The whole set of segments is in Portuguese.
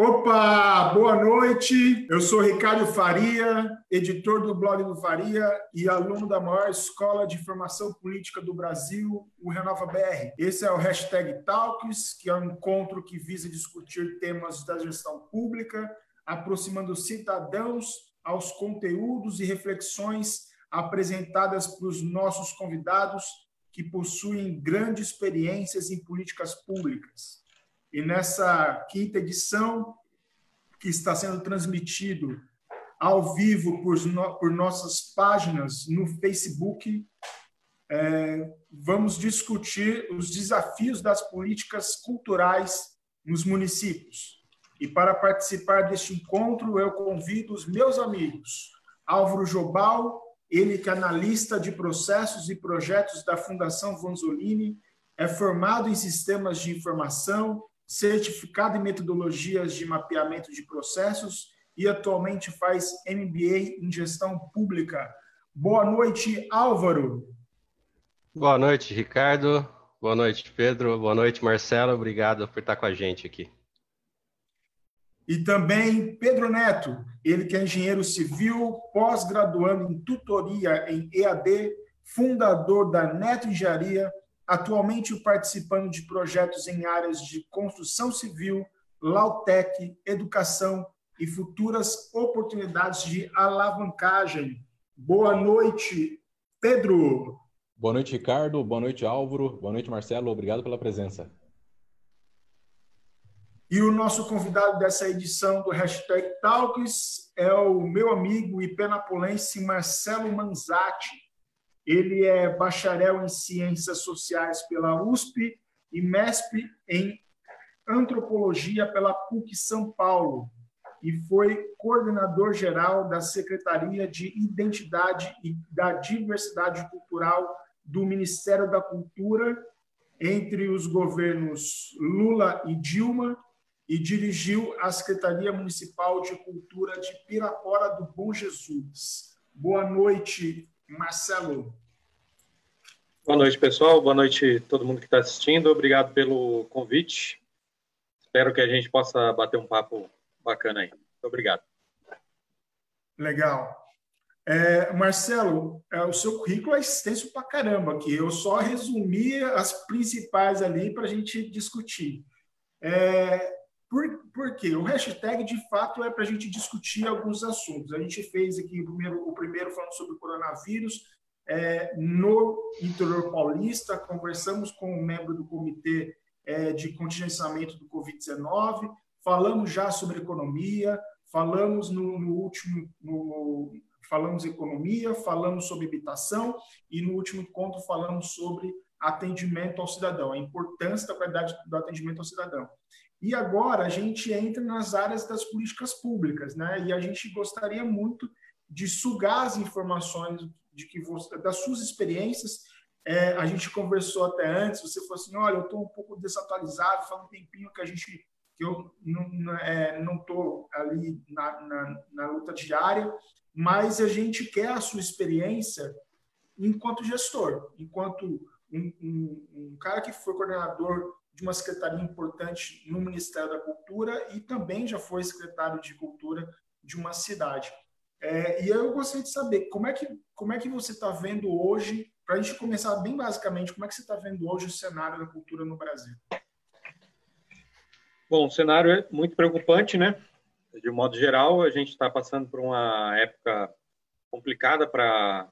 Opa, boa noite. Eu sou Ricardo Faria, editor do blog do Faria e aluno da maior escola de formação política do Brasil, o Renova BR. Esse é o hashtag Talks, que é um encontro que visa discutir temas da gestão pública, aproximando cidadãos aos conteúdos e reflexões apresentadas pelos nossos convidados que possuem grandes experiências em políticas públicas. E nessa quinta edição, que está sendo transmitido ao vivo por, por nossas páginas no Facebook, é, vamos discutir os desafios das políticas culturais nos municípios. E para participar deste encontro, eu convido os meus amigos, Álvaro Jobal, ele que é analista de processos e projetos da Fundação Vanzolini, é formado em sistemas de informação, certificado em metodologias de mapeamento de processos e atualmente faz MBA em gestão pública. Boa noite, Álvaro. Boa noite, Ricardo. Boa noite, Pedro. Boa noite, Marcelo. Obrigado por estar com a gente aqui. E também Pedro Neto, ele que é engenheiro civil, pós-graduando em tutoria em EAD, fundador da Neto Engenharia, atualmente participando de projetos em áreas de construção civil, Lautec, educação e futuras oportunidades de alavancagem. Boa noite, Pedro. Boa noite, Ricardo. Boa noite, Álvaro. Boa noite, Marcelo. Obrigado pela presença. E o nosso convidado dessa edição do Hashtag Talks é o meu amigo e penapolense Marcelo Manzatti ele é bacharel em Ciências Sociais pela USP e mestre em Antropologia pela PUC São Paulo e foi coordenador geral da Secretaria de Identidade e da Diversidade Cultural do Ministério da Cultura entre os governos Lula e Dilma e dirigiu a Secretaria Municipal de Cultura de Pirapora do Bom Jesus. Boa noite, Marcelo. Boa noite, pessoal. Boa noite todo mundo que está assistindo. Obrigado pelo convite. Espero que a gente possa bater um papo bacana aí. Muito obrigado. Legal. É, Marcelo, é, o seu currículo é extenso para caramba aqui. Eu só resumi as principais ali para a gente discutir. É, por, por quê? O hashtag, de fato, é para a gente discutir alguns assuntos. A gente fez aqui o primeiro, o primeiro falando sobre o coronavírus, é, no interior paulista, conversamos com um membro do comitê é, de contingenciamento do Covid-19, falamos já sobre economia, falamos no, no último, no, falamos economia, falamos sobre habitação e no último encontro falamos sobre atendimento ao cidadão, a importância da qualidade do atendimento ao cidadão. E agora a gente entra nas áreas das políticas públicas, né? E a gente gostaria muito de sugar as informações de que você, das suas experiências. É, a gente conversou até antes, você falou assim, olha, eu estou um pouco desatualizado, faz um tempinho que a gente que eu não é, estou ali na, na, na, luta diária, mas a gente quer a sua experiência enquanto gestor, enquanto um, um, um cara que foi coordenador de uma secretaria importante no Ministério da Cultura e também já foi secretário de Cultura de uma cidade. É, e eu gostaria de saber como é que, como é que você está vendo hoje, para a gente começar bem basicamente, como é que você está vendo hoje o cenário da cultura no Brasil? Bom, o cenário é muito preocupante, né? De modo geral, a gente está passando por uma época complicada para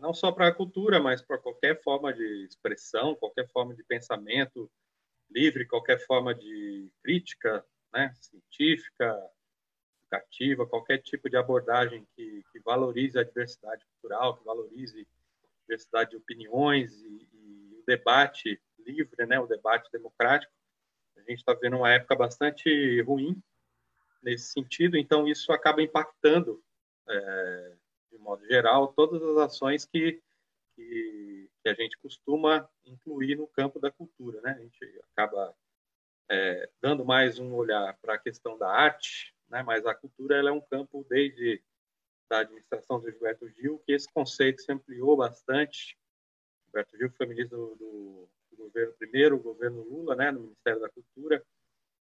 não só para a cultura, mas para qualquer forma de expressão, qualquer forma de pensamento livre, qualquer forma de crítica né, científica, educativa, qualquer tipo de abordagem que, que valorize a diversidade cultural, que valorize a diversidade de opiniões e, e o debate livre, né, o debate democrático. A gente está vendo uma época bastante ruim nesse sentido, então isso acaba impactando, é, de modo geral, todas as ações que, que, que, a gente costuma incluir no campo da cultura. Né? A gente acaba é, dando mais um olhar para a questão da arte, né? mas a cultura ela é um campo desde da administração do Gilberto Gil, que esse conceito se ampliou bastante. Gilberto Gil foi ministro do, do, governo primeiro, governo Lula, né, no Ministério da Cultura.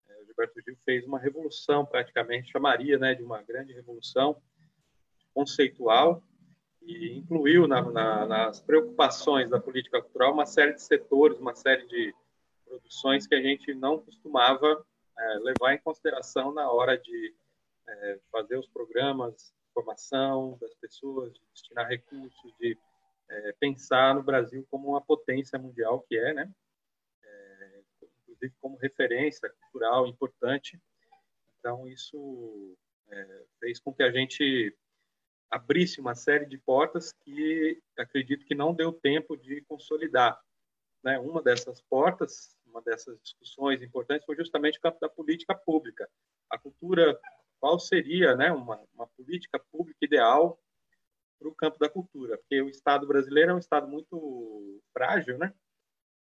É, Gilberto Gil fez uma revolução, praticamente, chamaria né, de uma grande revolução conceitual, e incluiu na, na, nas preocupações da política cultural uma série de setores, uma série de produções que a gente não costumava é, levar em consideração na hora de é, fazer os programas de formação das pessoas, de destinar recursos, de é, pensar no Brasil como uma potência mundial que é, né? É, inclusive como referência cultural importante. Então isso é, fez com que a gente abrisse uma série de portas que acredito que não deu tempo de consolidar. Né? Uma dessas portas, uma dessas discussões importantes foi justamente o campo da política pública. A cultura, qual seria né, uma, uma política pública ideal para o campo da cultura? Porque o Estado brasileiro é um Estado muito frágil, né?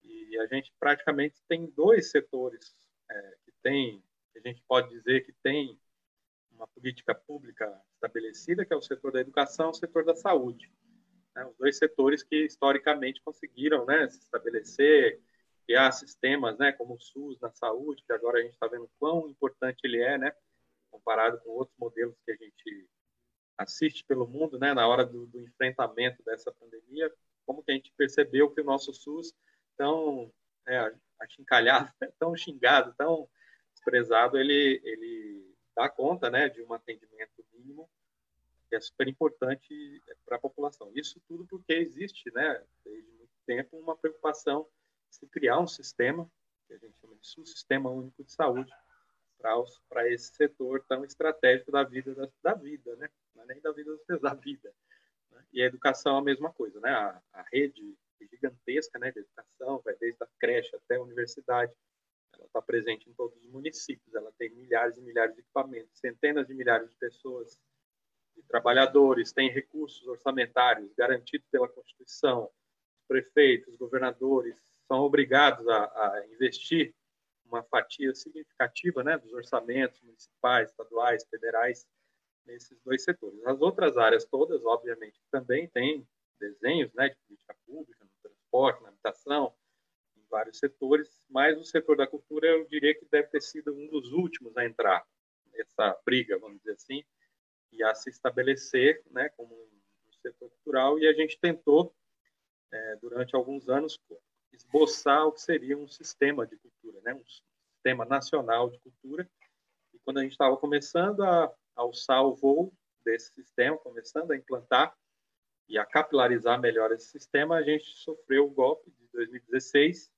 E a gente praticamente tem dois setores é, que tem, que a gente pode dizer que tem uma política pública estabelecida, que é o setor da educação e o setor da saúde. Né? Os dois setores que historicamente conseguiram né, se estabelecer, criar sistemas né, como o SUS na saúde, que agora a gente está vendo quão importante ele é, né, comparado com outros modelos que a gente assiste pelo mundo, né, na hora do, do enfrentamento dessa pandemia, como que a gente percebeu que o nosso SUS tão é, achincalhado, tão xingado, tão desprezado, ele, ele dá conta né, de um atendimento mínimo que é super importante para a população. Isso tudo porque existe, né, desde muito tempo, uma preocupação de se criar um sistema, que a gente chama de Sistema Único de Saúde, para esse setor tão estratégico da vida, da, da vida, né? Não é nem da vida, da vida. Né? E a educação é a mesma coisa, né? A, a rede gigantesca né, de educação, vai desde a creche até a universidade, ela está presente em todos os municípios, ela tem milhares e milhares de equipamentos, centenas de milhares de pessoas, de trabalhadores, tem recursos orçamentários garantidos pela Constituição, os prefeitos, os governadores são obrigados a, a investir uma fatia significativa né, dos orçamentos municipais, estaduais, federais, nesses dois setores. As outras áreas todas, obviamente, também têm desenhos né, de política pública, no transporte, na habitação, vários setores, mas o setor da cultura eu diria que deve ter sido um dos últimos a entrar nessa briga, vamos dizer assim, e a se estabelecer né, como um setor cultural. E a gente tentou, é, durante alguns anos, esboçar o que seria um sistema de cultura, né, um sistema nacional de cultura. E quando a gente estava começando a alçar o voo desse sistema, começando a implantar e a capilarizar melhor esse sistema, a gente sofreu o golpe de 2016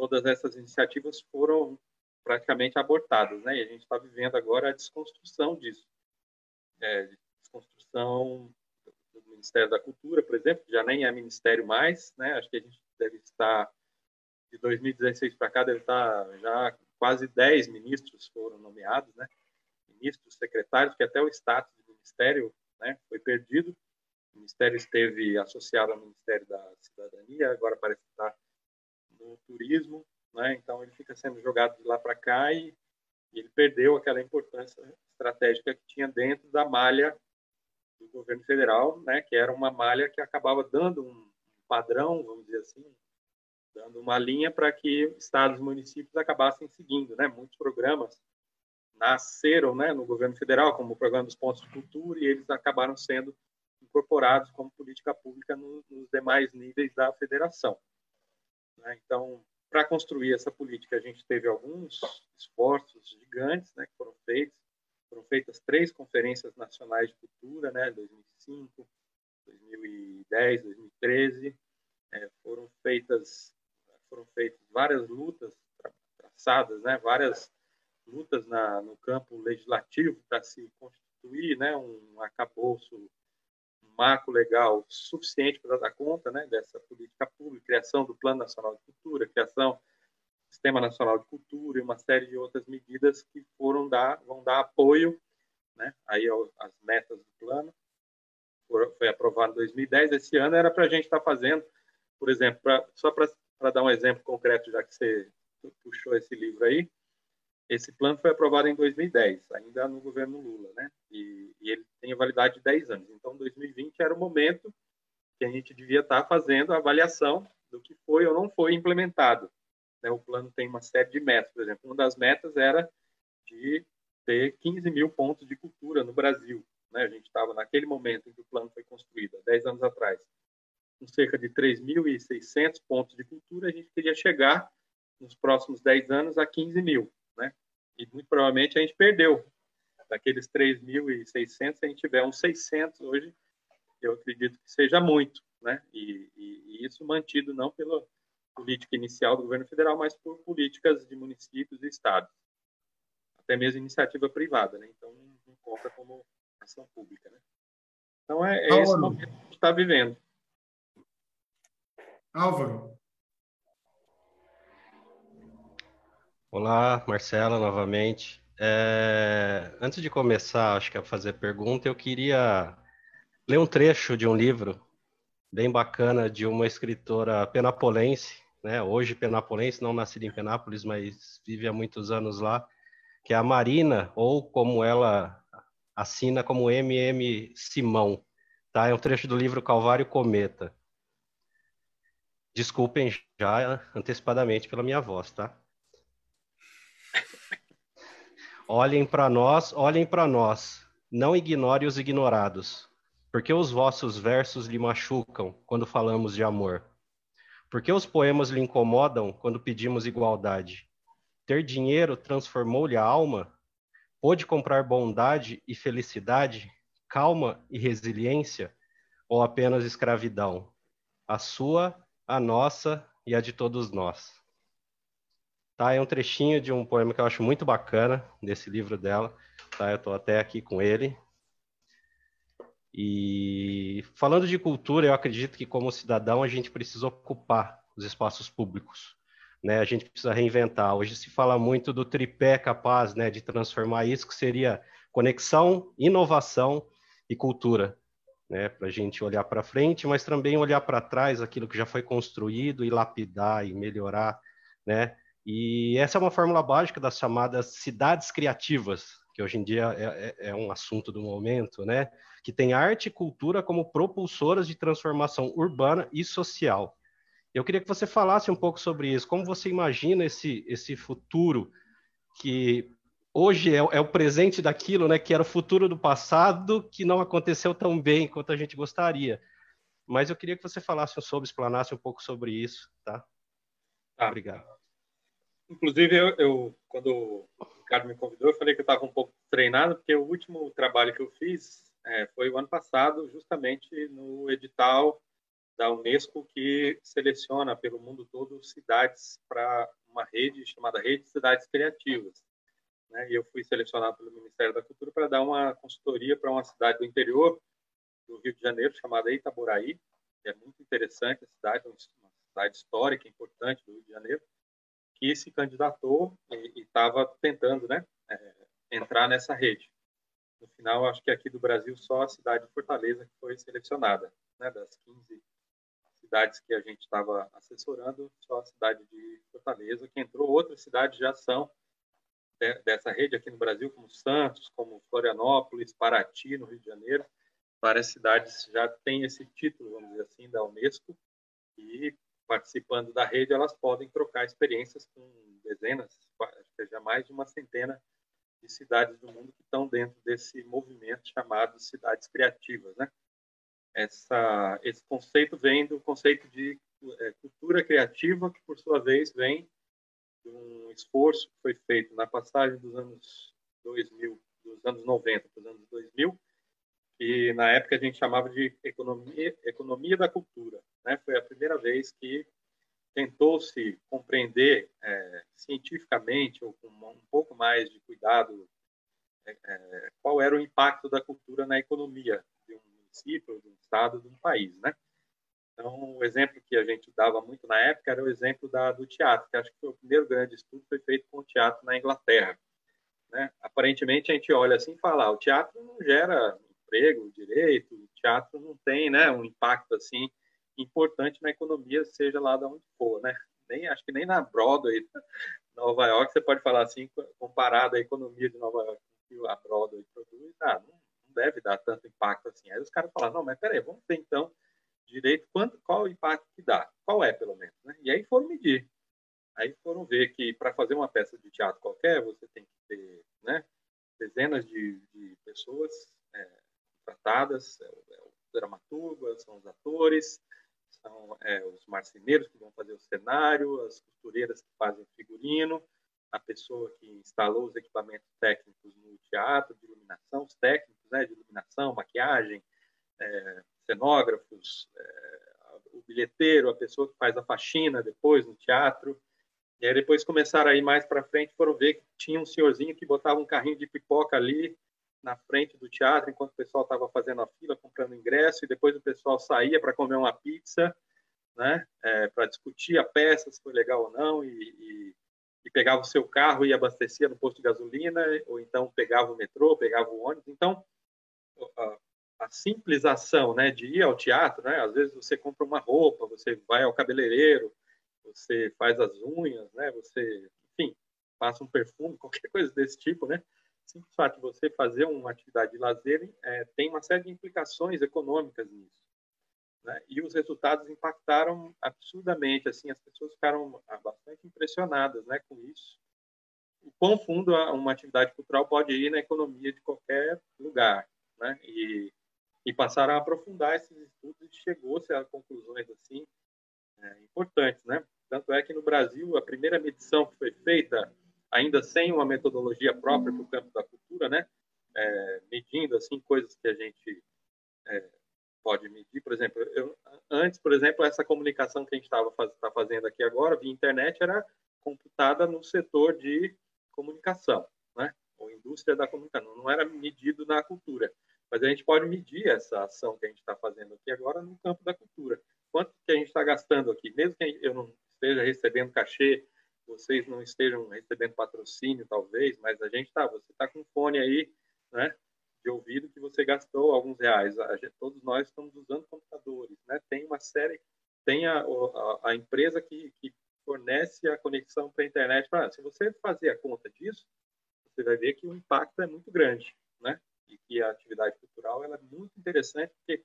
todas essas iniciativas foram praticamente abortadas, né? E a gente está vivendo agora a desconstrução disso, é, desconstrução do Ministério da Cultura, por exemplo, que já nem é ministério mais, né? Acho que a gente deve estar de 2016 para cá deve estar já quase 10 ministros foram nomeados, né? Ministros, secretários, que até o status de ministério, né, foi perdido. O ministério esteve associado ao Ministério da Cidadania, agora parece estar no turismo, né? Então ele fica sendo jogado de lá para cá e, e, ele perdeu aquela importância estratégica que tinha dentro da malha do governo federal, né? Que era uma malha que acabava dando um padrão, vamos dizer assim, dando uma linha para que estados e municípios acabassem seguindo, né? Muitos programas nasceram, né, no governo federal como o programa dos pontos de cultura e eles acabaram sendo incorporados como política pública nos demais níveis da federação. Né? Então, para construir essa política, a gente teve alguns esforços gigantes né, que foram feitos. Foram feitas três conferências nacionais de cultura, né, 2005, 2010, 2013. É, foram feitas foram feitas várias lutas traçadas, né, várias lutas na, no campo legislativo para se constituir né, um arcabouço marco legal suficiente para dar conta né, dessa política pública, criação do Plano Nacional de Cultura, criação do Sistema Nacional de Cultura e uma série de outras medidas que foram dar, vão dar apoio né, aí às metas do plano. Foi aprovado em 2010. Esse ano era para a gente estar tá fazendo, por exemplo, pra, só para dar um exemplo concreto, já que você puxou esse livro aí, esse plano foi aprovado em 2010, ainda no governo Lula, né? E, e, ele tem validade de 10 anos. Então, 2020 era o momento que a gente devia estar fazendo a avaliação do que foi ou não foi implementado. Né? O plano tem uma série de metas, por exemplo. Uma das metas era de ter 15 mil pontos de cultura no Brasil. Né? A gente estava naquele momento em que o plano foi construído, há 10 anos atrás, com cerca de 3.600 pontos de cultura, a gente queria chegar nos próximos 10 anos a 15 mil. E muito provavelmente a gente perdeu. Daqueles 3.600, se a gente tiver uns 600 hoje, eu acredito que seja muito. Né? E, e, e isso mantido não pela política inicial do governo federal, mas por políticas de municípios e estados. Até mesmo iniciativa privada. Né? Então, não conta como ação pública. Né? Então, é, é esse momento que a gente está vivendo. Álvaro. Olá, Marcela, novamente. É, antes de começar, acho que a fazer pergunta, eu queria ler um trecho de um livro bem bacana de uma escritora penapolense, né? Hoje penapolense, não nascida em Penápolis, mas vive há muitos anos lá, que é a Marina, ou como ela assina como MM Simão, tá? É um trecho do livro Calvário Cometa. Desculpem já antecipadamente pela minha voz, tá? Olhem para nós, olhem para nós, não ignore os ignorados, porque os vossos versos lhe machucam quando falamos de amor. Porque os poemas lhe incomodam quando pedimos igualdade. Ter dinheiro transformou-lhe a alma? Pôde comprar bondade e felicidade, calma e resiliência, ou apenas escravidão? A sua, a nossa e a de todos nós. Tá? É um trechinho de um poema que eu acho muito bacana, desse livro dela. Tá? Eu estou até aqui com ele. E falando de cultura, eu acredito que como cidadão a gente precisa ocupar os espaços públicos. Né? A gente precisa reinventar. Hoje se fala muito do tripé capaz né, de transformar isso, que seria conexão, inovação e cultura. Né, para a gente olhar para frente, mas também olhar para trás aquilo que já foi construído e lapidar e melhorar, né? E essa é uma fórmula básica das chamadas cidades criativas, que hoje em dia é, é, é, um assunto do momento, né? Que tem arte e cultura como propulsoras de transformação urbana e social. Eu queria que você falasse um pouco sobre isso. Como você imagina esse, esse futuro que hoje é, é, o presente daquilo, né? Que era o futuro do passado, que não aconteceu tão bem quanto a gente gostaria. Mas eu queria que você falasse sobre, explanasse um pouco sobre isso, tá? tá. Obrigado. Inclusive, eu, eu, quando o Ricardo me convidou, eu falei que eu estava um pouco treinado, porque o último trabalho que eu fiz é, foi o ano passado, justamente no edital da Unesco, que seleciona pelo mundo todo cidades para uma rede chamada Rede de Cidades Criativas. Né? E eu fui selecionado pelo Ministério da Cultura para dar uma consultoria para uma cidade do interior do Rio de Janeiro, chamada Itaboraí, que é muito interessante a cidade, uma cidade histórica importante do Rio de Janeiro que se candidatou e estava tentando né, é, entrar nessa rede. No final, acho que aqui do Brasil, só a cidade de Fortaleza foi selecionada. Né, das 15 cidades que a gente estava assessorando, só a cidade de Fortaleza, que entrou. Outras cidades já são dessa rede aqui no Brasil, como Santos, como Florianópolis, Paraty, no Rio de Janeiro. Várias cidades já têm esse título, vamos dizer assim, da Unesco, e participando da rede, elas podem trocar experiências com dezenas, seja mais de uma centena de cidades do mundo que estão dentro desse movimento chamado cidades criativas, né? Essa, esse conceito vem do conceito de é, cultura criativa, que por sua vez vem de um esforço que foi feito na passagem dos anos 2000, dos anos 90 para os anos 2000, que na época a gente chamava de economia, economia da cultura. Né? Foi a primeira vez que tentou-se compreender é, cientificamente ou com um pouco mais de cuidado é, é, qual era o impacto da cultura na economia de um município, de um estado, de um país, né? Então, o exemplo que a gente dava muito na época era o exemplo da, do teatro, que acho que o primeiro grande estudo foi feito com o teatro na Inglaterra. Né? Aparentemente, a gente olha assim e fala, ah, o teatro não gera emprego direito, teatro não tem né, um impacto assim importante na economia, seja lá de onde for, né? Nem, acho que nem na Broadway, Nova York, você pode falar assim, comparado à economia de Nova York que a Broadway produz, ah, não, não, deve dar tanto impacto assim. Aí os caras falam, não, mas peraí, vamos ver então direito quanto, qual o impacto que dá, qual é pelo menos, né? E aí foram medir. Aí foram ver que para fazer uma peça de teatro qualquer, você tem que ter né, dezenas de, de pessoas é, tratadas, é, é o dramaturgo, são os atores, são é, os marceneiros que vão fazer o cenário, as costureiras que fazem o figurino, a pessoa que instalou os equipamentos técnicos no teatro, de iluminação, os técnicos né, de iluminação, maquiagem, é, cenógrafos, é, o bilheteiro, a pessoa que faz a faxina depois no teatro. E aí depois começaram a ir mais para frente, foram ver que tinha um senhorzinho que botava um carrinho de pipoca ali na frente do teatro, enquanto o pessoal estava fazendo a fila, comprando ingresso, e depois o pessoal saía para comer uma pizza, né, é, para discutir a peça, se foi legal ou não, e, e, e, pegava o seu carro e abastecia no posto de gasolina, ou então pegava o metrô, pegava o ônibus. Então, a, a simples ação né, de ir ao teatro, né, às vezes você compra uma roupa, você vai ao cabeleireiro, você faz as unhas, né, você, enfim, passa um perfume, qualquer coisa desse tipo, né, simples fato de você fazer uma atividade de lazer é, tem uma série de implicações econômicas nisso. Né? E os resultados impactaram absurdamente, assim, as pessoas ficaram ah, bastante impressionadas né, com isso. O quão fundo uma atividade cultural pode ir na economia de qualquer lugar. Né? E, e passaram a aprofundar esses estudos e chegou-se a conclusões assim é, importantes. Né? Tanto é que no Brasil, a primeira medição que foi feita ainda sem uma metodologia própria para o campo da cultura, né? É, medindo assim coisas que a gente é, pode medir, por exemplo, eu, antes, por exemplo, essa comunicação que a gente estava faz, tá fazendo aqui agora via internet era computada no setor de comunicação, né? Ou indústria da comunicação, não era medido na cultura, mas a gente pode medir essa ação que a gente está fazendo aqui agora no campo da cultura. Quanto que a gente está gastando aqui, mesmo que eu não esteja recebendo cachê vocês não estejam recebendo patrocínio, talvez, mas a gente está. Você está com um fone aí, né? De ouvido que você gastou alguns reais. Gente, todos nós estamos usando computadores, né? Tem uma série, tem a, a, a empresa que, que fornece a conexão para a internet. Pra, se você fazer a conta disso, você vai ver que o impacto é muito grande, né? E que a atividade cultural ela é muito interessante porque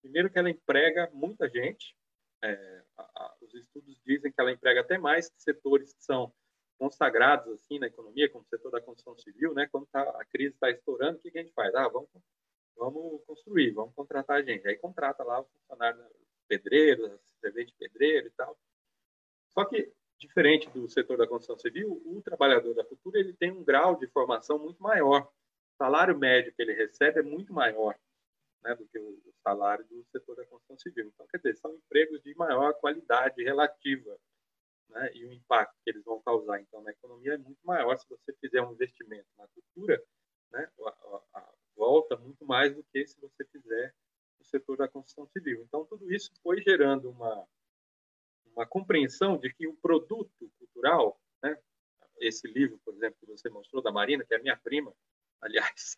primeiro que ela emprega muita gente, é, a, os estudos dizem que ela emprega até mais setores que são consagrados assim na economia, como o setor da construção civil, né? Quando tá, a crise está estourando, o que, que, a gente faz? Ah, vamos, vamos construir, vamos contratar a gente. Aí contrata lá o funcionário pedreiro, servente pedreiro e tal. Só que diferente do setor da construção civil, o trabalhador da cultura ele tem um grau de formação muito maior. O salário médio que ele recebe é muito maior né, do que o salário do setor da construção civil. Então, quer dizer, são empregos de maior qualidade relativa, né, e o impacto que eles vão causar então na economia é muito maior se você fizer um investimento na cultura, né, a, a, volta muito mais do que se você fizer no setor da construção civil. Então, tudo isso foi gerando uma uma compreensão de que o produto cultural, né, esse livro, por exemplo, que você mostrou da Marina, que é minha prima, aliás,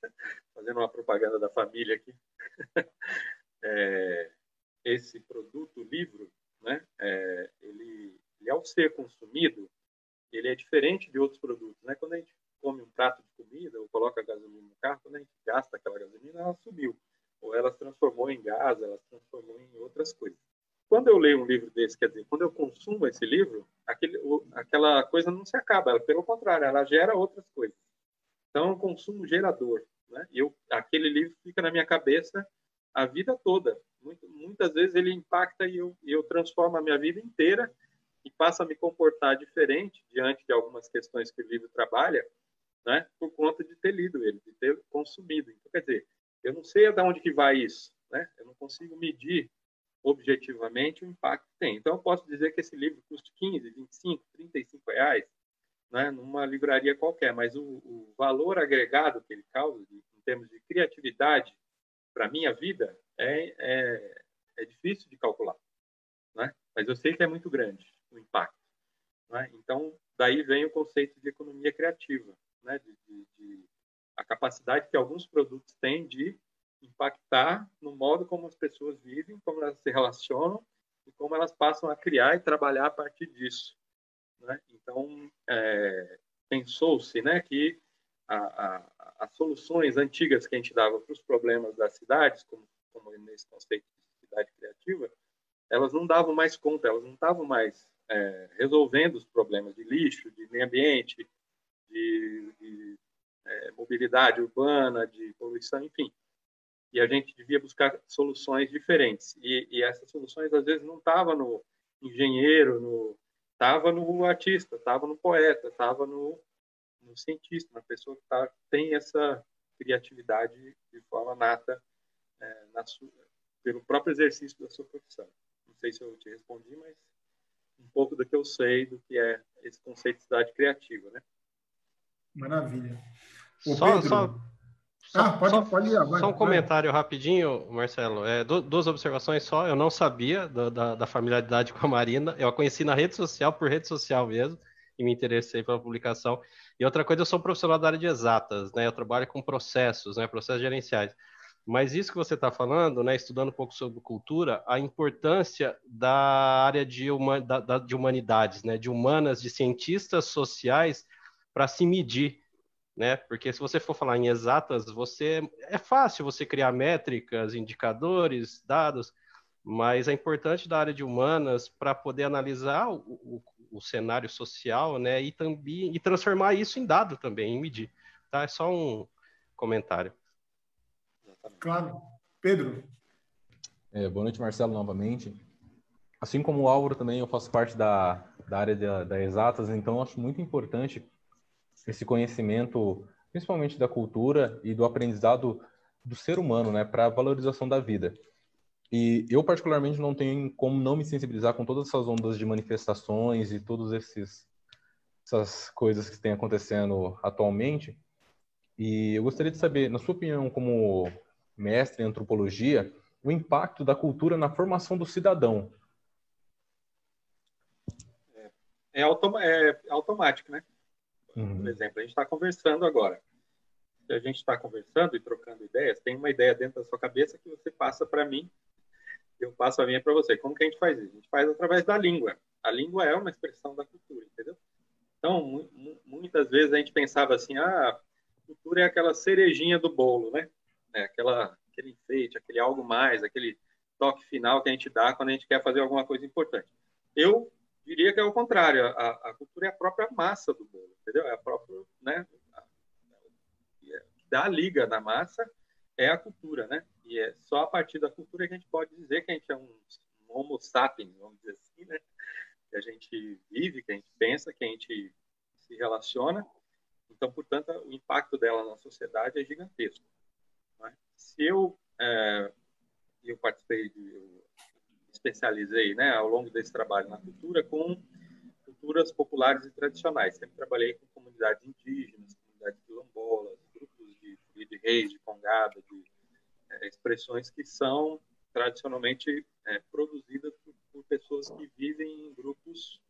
fazendo uma propaganda da família aqui, é, esse produto, livro, né, é, ele, ele, ao ser consumido, ele é diferente de outros produtos. Né? Quando a gente come um prato de comida ou coloca gasolina no carro, quando a gente gasta aquela gasolina, ela subiu. Ou ela se transformou em gás, ela se transformou em outras coisas. Quando eu leio um livro desse, quer dizer, quando eu consumo esse livro, aquele, aquela coisa não se acaba, ela, pelo contrário, ela gera outras coisas. Então, é um consumo gerador. Né? E eu, aquele livro fica na minha cabeça a vida toda. Muito, muitas vezes ele impacta e eu, eu transformo a minha vida inteira e passo a me comportar diferente diante de algumas questões que o livro trabalha, né? por conta de ter lido ele, de ter consumido. Então, quer dizer, eu não sei até onde que vai isso, né? eu não consigo medir objetivamente o impacto que tem. Então, eu posso dizer que esse livro custa 15, 25, 35 reais, né, numa livraria qualquer, mas o, o, valor agregado que ele causa, de, em termos de criatividade, para a minha vida, é, é, é, difícil de calcular. Né? Mas eu sei que é muito grande o impacto. Né? Então, daí vem o conceito de economia criativa, né? de, de, de a capacidade que alguns produtos têm de impactar no modo como as pessoas vivem, como elas se relacionam e como elas passam a criar e trabalhar a partir disso. Né? Então, é, pensou-se né, que a, a, as soluções antigas que a gente dava para os problemas das cidades, como, como nesse conceito de cidade criativa, elas não davam mais conta, elas não estavam mais é, resolvendo os problemas de lixo, de meio ambiente, de, de é, mobilidade urbana, de poluição, enfim. E a gente devia buscar soluções diferentes. E, e essas soluções, às vezes, não estavam no engenheiro, no estava no artista, estava no poeta, estava no, no, cientista, na pessoa que tá, tem essa criatividade de forma nata é, na sua, pelo próprio exercício da sua profissão. Não sei se eu te respondi, mas um pouco do que eu sei do que é esse conceito de cidade criativa, né? Maravilha. só, só, ah, pode, só, pode ir, vai, só um comentário rapidinho, Marcelo. É, duas observações só. Eu não sabia da, da, da, familiaridade com a Marina. Eu a conheci na rede social, por rede social mesmo, e me interessei pela publicação. E outra coisa, eu sou profissional da área de exatas, né? Eu trabalho com processos, né? Processos gerenciais. Mas isso que você está falando, né, estudando um pouco sobre cultura, a importância da área de, uma, da, da, de humanidades, né, de humanas, de cientistas sociais, para se medir, né? Porque se você for falar em exatas, você é fácil você criar métricas, indicadores, dados, mas é importante da área de humanas para poder analisar o, o, o, cenário social, né, e também e transformar isso em dado também, em medir. Tá? É só um comentário. Claro. Pedro. É, boa noite, Marcelo, novamente. Assim como o Álvaro também, eu faço parte da, da área da, da exatas, então acho muito importante esse conhecimento, principalmente da cultura e do aprendizado do ser humano, né, para a valorização da vida. E eu particularmente não tenho como não me sensibilizar com todas essas ondas de manifestações e todas essas coisas que estão acontecendo atualmente. E eu gostaria de saber, na sua opinião, como mestre em antropologia, o impacto da cultura na formação do cidadão. É, é, é automático, né? Uhum. Por exemplo, a gente está conversando agora. Se a gente está conversando e trocando ideias, tem uma ideia dentro da sua cabeça que você passa para mim, eu passo a minha para você. Como que a gente faz isso? A gente faz através da língua. A língua é uma expressão da cultura, entendeu? Então, muitas vezes a gente pensava assim, ah, cultura é aquela cerejinha do bolo, né? né, aquela, aquele enfeite, aquele algo mais, aquele toque final que a gente dá quando a gente quer fazer alguma coisa importante. Eu diria que é o contrário, a, a cultura é a própria massa do bolo, entendeu? É a própria, né, a, dá liga na massa é a cultura, né? E é só a partir da cultura que a gente pode dizer que a gente é um, um homo sapiens, vamos dizer assim, né? Que a gente vive, que a gente pensa, que a gente se relaciona. Então, portanto, o impacto dela na sociedade é gigantesco. Né? Se eu, é, eu participei, de, eu especializei né, ao longo desse trabalho na cultura com culturas populares e tradicionais. Sempre trabalhei com comunidades indígenas, comunidades quilombolas, grupos de, de reis, de congada, de é, expressões que são tradicionalmente é, produzidas por, por, pessoas que vivem em grupos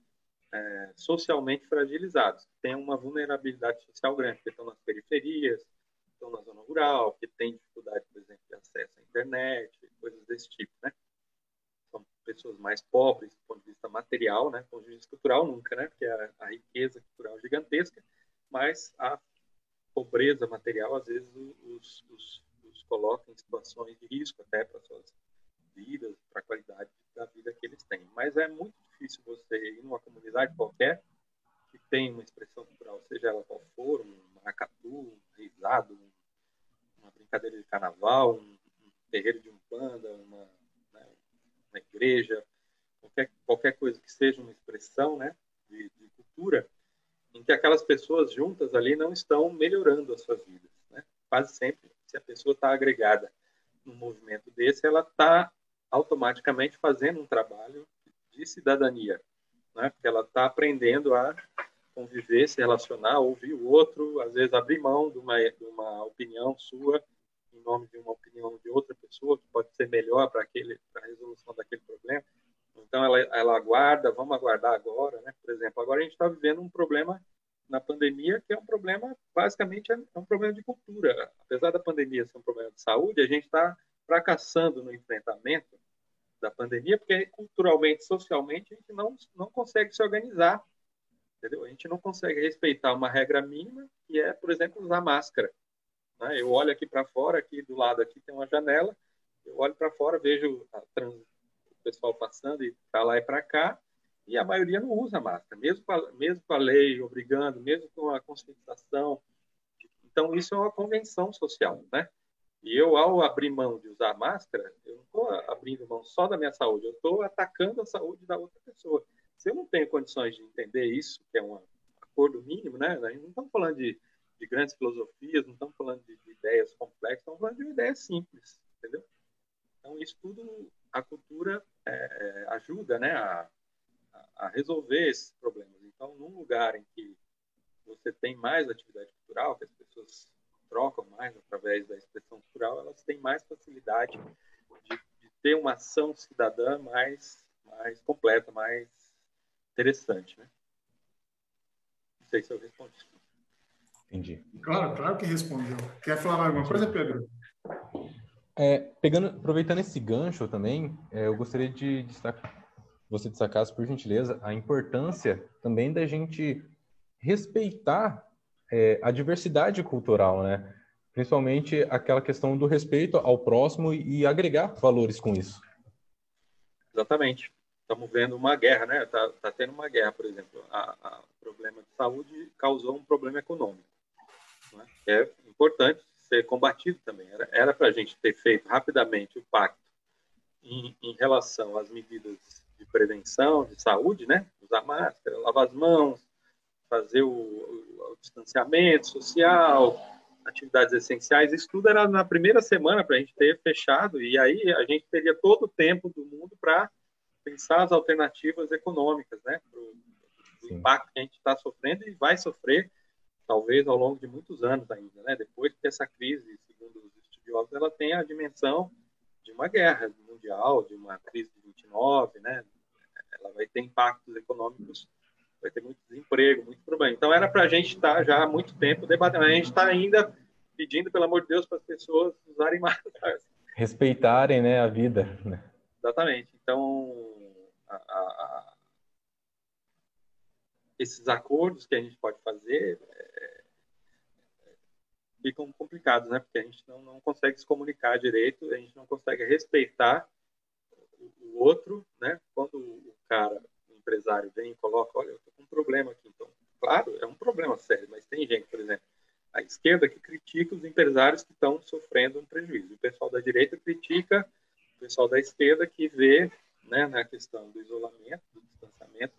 é, socialmente fragilizados, que têm uma vulnerabilidade social grande, que estão nas periferias, estão na zona rural, que tem dificuldade, por exemplo, de acesso à internet, coisas desse tipo, né? Pessoas mais pobres do ponto de vista material, né? Do ponto de vista cultural, nunca, né? Porque a, a riqueza cultural é gigantesca, mas a pobreza material, às vezes, os, os, os coloca em situações de risco até para suas vidas, para a qualidade da vida que eles têm. Mas é muito difícil você ir numa comunidade qualquer que tem uma expressão cultural, seja ela qual for, um maracatu, um reisado, um brincadeira de carnaval, um, um terreiro de umbanda, uma, uma igreja, qualquer, qualquer coisa que seja uma expressão né, de, de, cultura, em que aquelas pessoas juntas ali não estão melhorando as suas vidas. Né? Quase sempre, se a pessoa está agregada num movimento desse, ela está automaticamente fazendo um trabalho de cidadania, né? porque ela está aprendendo a conviver, se relacionar, ouvir o outro, às vezes abrir mão de uma, de uma opinião sua em nome de uma opinião de outra pessoa que pode ser melhor para aquele para a resolução daquele problema. Então ela ela aguarda, vamos aguardar agora, né? Por exemplo, agora a gente está vivendo um problema na pandemia que é um problema basicamente é um problema de cultura. Apesar da pandemia ser um problema de saúde, a gente está fracassando no enfrentamento da pandemia porque culturalmente, socialmente a gente não não consegue se organizar, entendeu? A gente não consegue respeitar uma regra mínima que é, por exemplo, usar máscara. Né? Eu olho aqui para fora, aqui do lado aqui tem uma janela, eu olho para fora, vejo o pessoal passando e para lá e para cá, e a maioria não usa máscara, mesmo com a, mesmo com a lei obrigando, mesmo com a conscientização. Então, isso é uma convenção social, né? E eu, ao abrir mão de usar máscara, eu não estou abrindo mão só da minha saúde, eu estou atacando a saúde da outra pessoa. Se eu não tenho condições de entender isso, que é um acordo mínimo, né? Não estamos falando de, de grandes filosofias, não estamos falando de, de ideias complexas, estamos falando de uma ideia simples, entendeu? Então, isso tudo, a cultura é, é ajuda né, a, a resolver esses problemas. Então, num lugar em que você tem mais atividade cultural, que as pessoas trocam mais através da expressão cultural, elas têm mais facilidade de, de ter uma ação cidadã mais, mais completa, mais interessante. Né? Não sei se eu respondi. Entendi. Claro, claro que respondeu. Quer falar alguma coisa, Pedro? É, pegando, aproveitando esse gancho também, é, eu gostaria de destacar, você destacasse, por gentileza, a importância também da gente respeitar é, a diversidade cultural, né? Principalmente aquela questão do respeito ao próximo e agregar valores com isso. Exatamente. Estamos vendo uma guerra, né? Está tá tendo uma guerra, por exemplo. O problema de saúde causou um problema econômico. Né? É importante ser combatido também. Era para a gente ter feito rapidamente o pacto em, em relação às medidas de prevenção, de saúde, né? Usar máscara, lavar as mãos, fazer o, o, o distanciamento social, atividades essenciais. Isso tudo era na primeira semana para a gente ter fechado, e aí a gente teria todo o tempo do mundo para pensar as alternativas econômicas, né? Para o impacto que a gente está sofrendo e vai sofrer, talvez ao longo de muitos anos ainda, né? Depois que essa crise, segundo os estudiosos, ela tem a dimensão de uma guerra mundial, de uma crise de 29, né? Ela vai ter impactos econômicos, vai ter muito desemprego, muito problema. Então era para a gente estar tá já há muito tempo debatendo. A gente está ainda pedindo, pelo amor de Deus, para as pessoas usarem máscaras. Respeitarem, né, a vida. Né? Exatamente. Então, a, a, esses acordos que a gente pode fazer é, ficam complicados, né? Porque a gente não, não consegue se comunicar direito, a gente não consegue respeitar o outro, né? Quando o cara, o empresário vem e coloca, olha, eu tô com um problema aqui, então, claro, é um problema sério, mas tem gente, por exemplo, a esquerda que critica os empresários que estão sofrendo um prejuízo. O pessoal da direita critica o pessoal da esquerda que vê, né, na questão do isolamento, do distanciamento,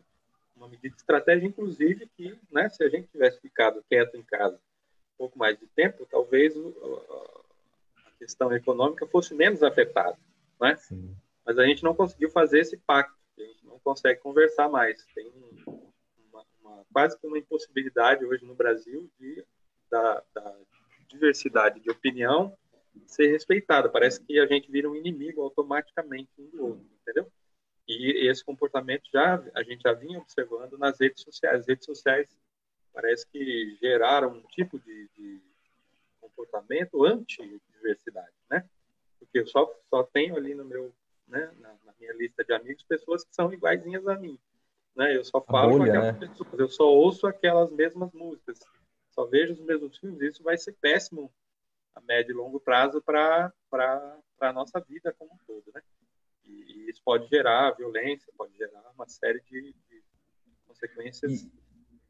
uma medida estratégica, inclusive, que, né, se a gente tivesse ficado quieto em casa um pouco mais de tempo, talvez a questão econômica fosse menos afetada, né? Sim mas a gente não conseguiu fazer esse pacto, a gente não consegue conversar mais. Tem uma, uma, quase que uma impossibilidade hoje no Brasil de, da, da diversidade de opinião ser respeitada. Parece que a gente vira um inimigo automaticamente um do outro, entendeu? E esse comportamento já a gente já vinha observando nas redes sociais. As redes sociais parece que geraram um tipo de, de comportamento anti-diversidade, né? Porque eu só só tenho ali no meu né, na, na, minha lista de amigos, pessoas que são iguaizinhas a mim. Né? Eu só falo bolha, com aquelas né? pessoas, eu só ouço aquelas mesmas músicas, só vejo os mesmos filmes. Isso vai ser péssimo a médio e longo prazo para a nossa vida como um todo. Né? E, e, isso pode gerar violência, pode gerar uma série de, de consequências e...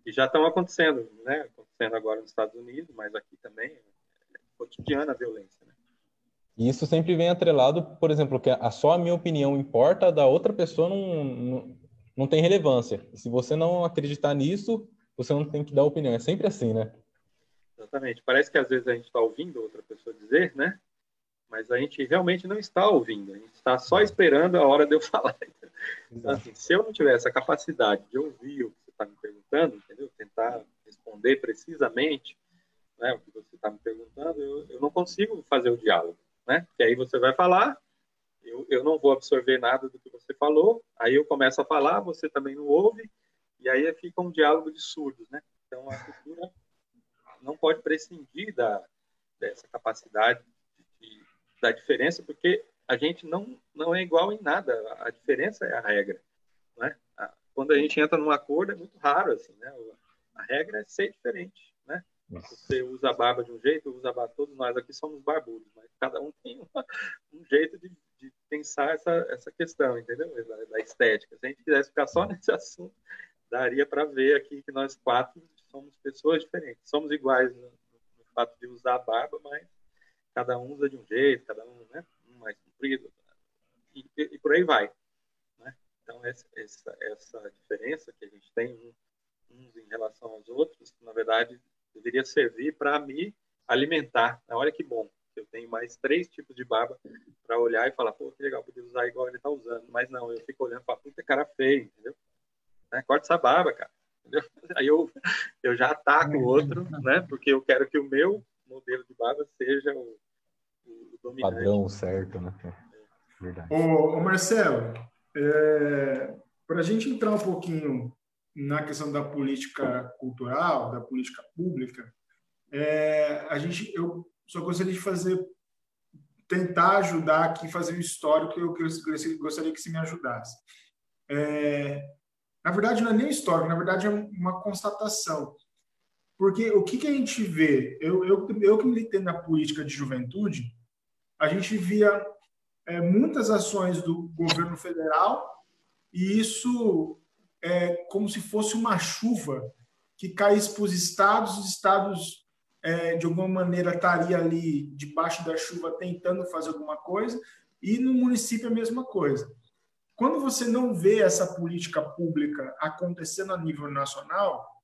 que já estão acontecendo, né? acontecendo agora nos Estados Unidos, mas aqui também é cotidiana a violência. Né? E isso sempre vem atrelado, por exemplo, que a só a minha opinião importa, a da outra pessoa não, não, não tem relevância. E se você não acreditar nisso, você não tem que dar opinião. É sempre assim, né? Exatamente. Parece que às vezes a gente está ouvindo outra pessoa dizer, né? Mas a gente realmente não está ouvindo. A gente está só esperando a hora de eu falar. Então, assim, se eu não tiver essa capacidade de ouvir o que você está me perguntando, entendeu? Tentar responder precisamente né, o que você está me perguntando, eu, eu não consigo fazer o diálogo né? Que aí você vai falar, eu, eu não vou absorver nada do que você falou, aí eu começo a falar, você também não ouve, e aí fica um diálogo de surdos, né? Então a cultura não pode prescindir da, dessa capacidade de, da diferença, porque a gente não, não é igual em nada, a diferença é a regra, né? Quando a gente entra num acordo é muito raro, assim, né? A regra é ser diferente, né? Você usa a barba de um jeito, usa a barba, todos nós aqui somos barbudos, mas cada um tem uma, um jeito de, de, pensar essa, essa questão, entendeu? Da, da estética. Se a gente quisesse ficar só nesse assunto, daria para ver aqui que nós quatro somos pessoas diferentes. Somos iguais no, no, fato de usar a barba, mas cada um usa de um jeito, cada um, né? Um mais comprido, e, e, por aí vai. Né? Então, essa, essa, essa diferença que a gente tem uns em relação aos outros, na verdade, deveria servir para me alimentar. Olha que bom, eu tenho mais três tipos de barba para olhar e falar, pô, que legal, podia usar igual ele está usando. Mas não, eu fico olhando e falo, puta cara feio, entendeu? Né? Corta essa barba, cara. Aí eu, eu já ataco o outro, né? Porque eu quero que o meu modelo de barba seja o, o dominante. Padrão certo, né? Verdade. Ô, ô Marcelo, é, para a gente entrar um pouquinho na questão da política cultural, da política pública, é, a gente, eu só gostaria de fazer, tentar ajudar aqui, fazer um histórico que eu, que eu gostaria que você me ajudasse. É, na verdade, não é nem histórico, na verdade é uma constatação. Porque o que, que a gente vê? Eu, eu, eu que militei na política de juventude, a gente via é, muitas ações do governo federal e isso é como se fosse uma chuva que caísse para os estados, os estados é, de alguma maneira estaria ali debaixo da chuva tentando fazer alguma coisa e no município a mesma coisa. Quando você não vê essa política pública acontecendo a nível nacional,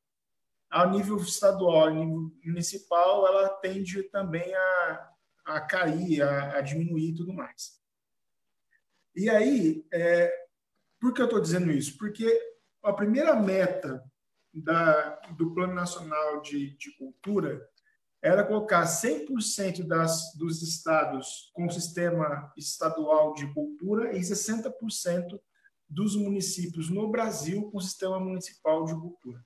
a nível estadual, a nível municipal, ela tende também a, a cair, a, a diminuir e tudo mais. E aí, é, por que eu estou dizendo isso? Porque a primeira meta da, do Plano Nacional de, de Cultura era colocar 100% das, dos estados com sistema estadual de cultura e 60% dos municípios no Brasil com sistema municipal de cultura.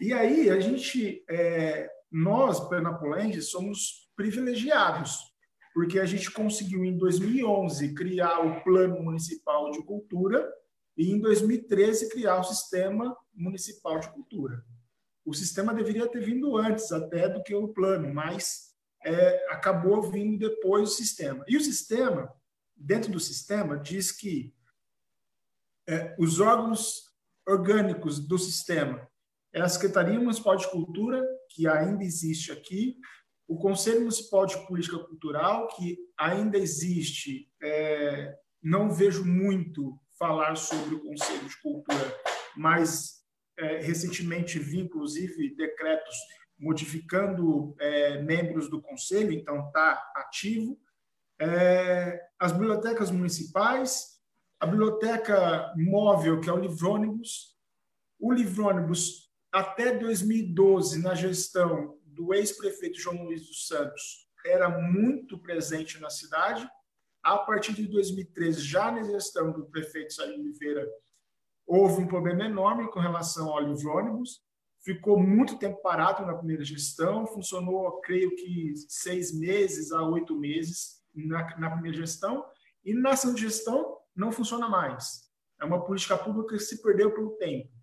E aí a gente, é, nós, pernapolenses, somos privilegiados, porque a gente conseguiu, em 2011, criar o Plano Municipal de Cultura e, em 2013, criar o Sistema Municipal de Cultura. O sistema deveria ter vindo antes até do que o plano, mas é, acabou vindo depois o sistema. E o sistema, dentro do sistema, diz que é, os órgãos orgânicos do sistema é a Secretaria Municipal de Cultura, que ainda existe aqui, o Conselho Municipal de Política Cultural, que ainda existe, é, não vejo muito falar sobre o Conselho de Cultura, mas é, recentemente vi, inclusive, decretos modificando é, membros do Conselho, então está ativo. É, as bibliotecas municipais, a biblioteca móvel, que é o Livrônibus, o Livrônibus, até 2012, na gestão do ex-prefeito João Luiz dos Santos era muito presente na cidade. A partir de 2013, já na gestão do prefeito Salim Oliveira, houve um problema enorme com relação ao livro-ônibus. Ficou muito tempo parado na primeira gestão, funcionou, creio que, seis meses a oito meses na, na primeira gestão, e na segunda gestão não funciona mais. É uma política pública que se perdeu pelo tempo.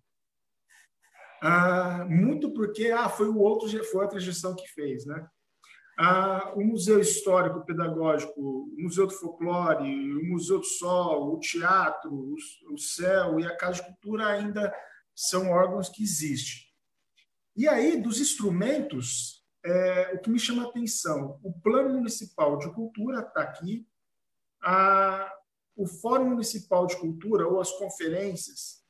Ah, muito porque ah, foi o outro foi outra gestão que fez, né? Ah, o Museu Histórico Pedagógico, o Museu do Folclore, o Museu do Sol, o Teatro, o, o Céu e a Casa de Cultura ainda são órgãos que existem. E aí, dos instrumentos, é, o que me chama a atenção, o Plano Municipal de Cultura está aqui, a, o Fórum Municipal de Cultura ou as conferências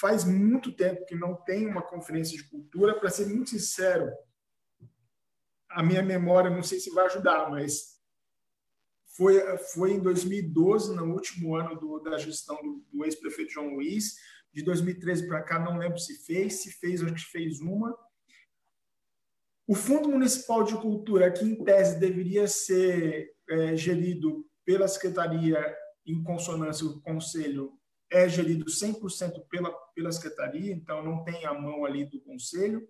faz muito tempo que não tem uma conferência de cultura. Para ser muito sincero, a minha memória não sei se vai ajudar, mas foi, foi em 2012, no último ano do, da gestão do, do ex-prefeito João Luiz. De 2013 para cá, não lembro se fez, se fez, acho que fez uma. O Fundo Municipal de Cultura, que em tese deveria ser é, gerido pela Secretaria em consonância com o Conselho, é gerido 100% pela, pela secretaria, então não tem a mão ali do conselho.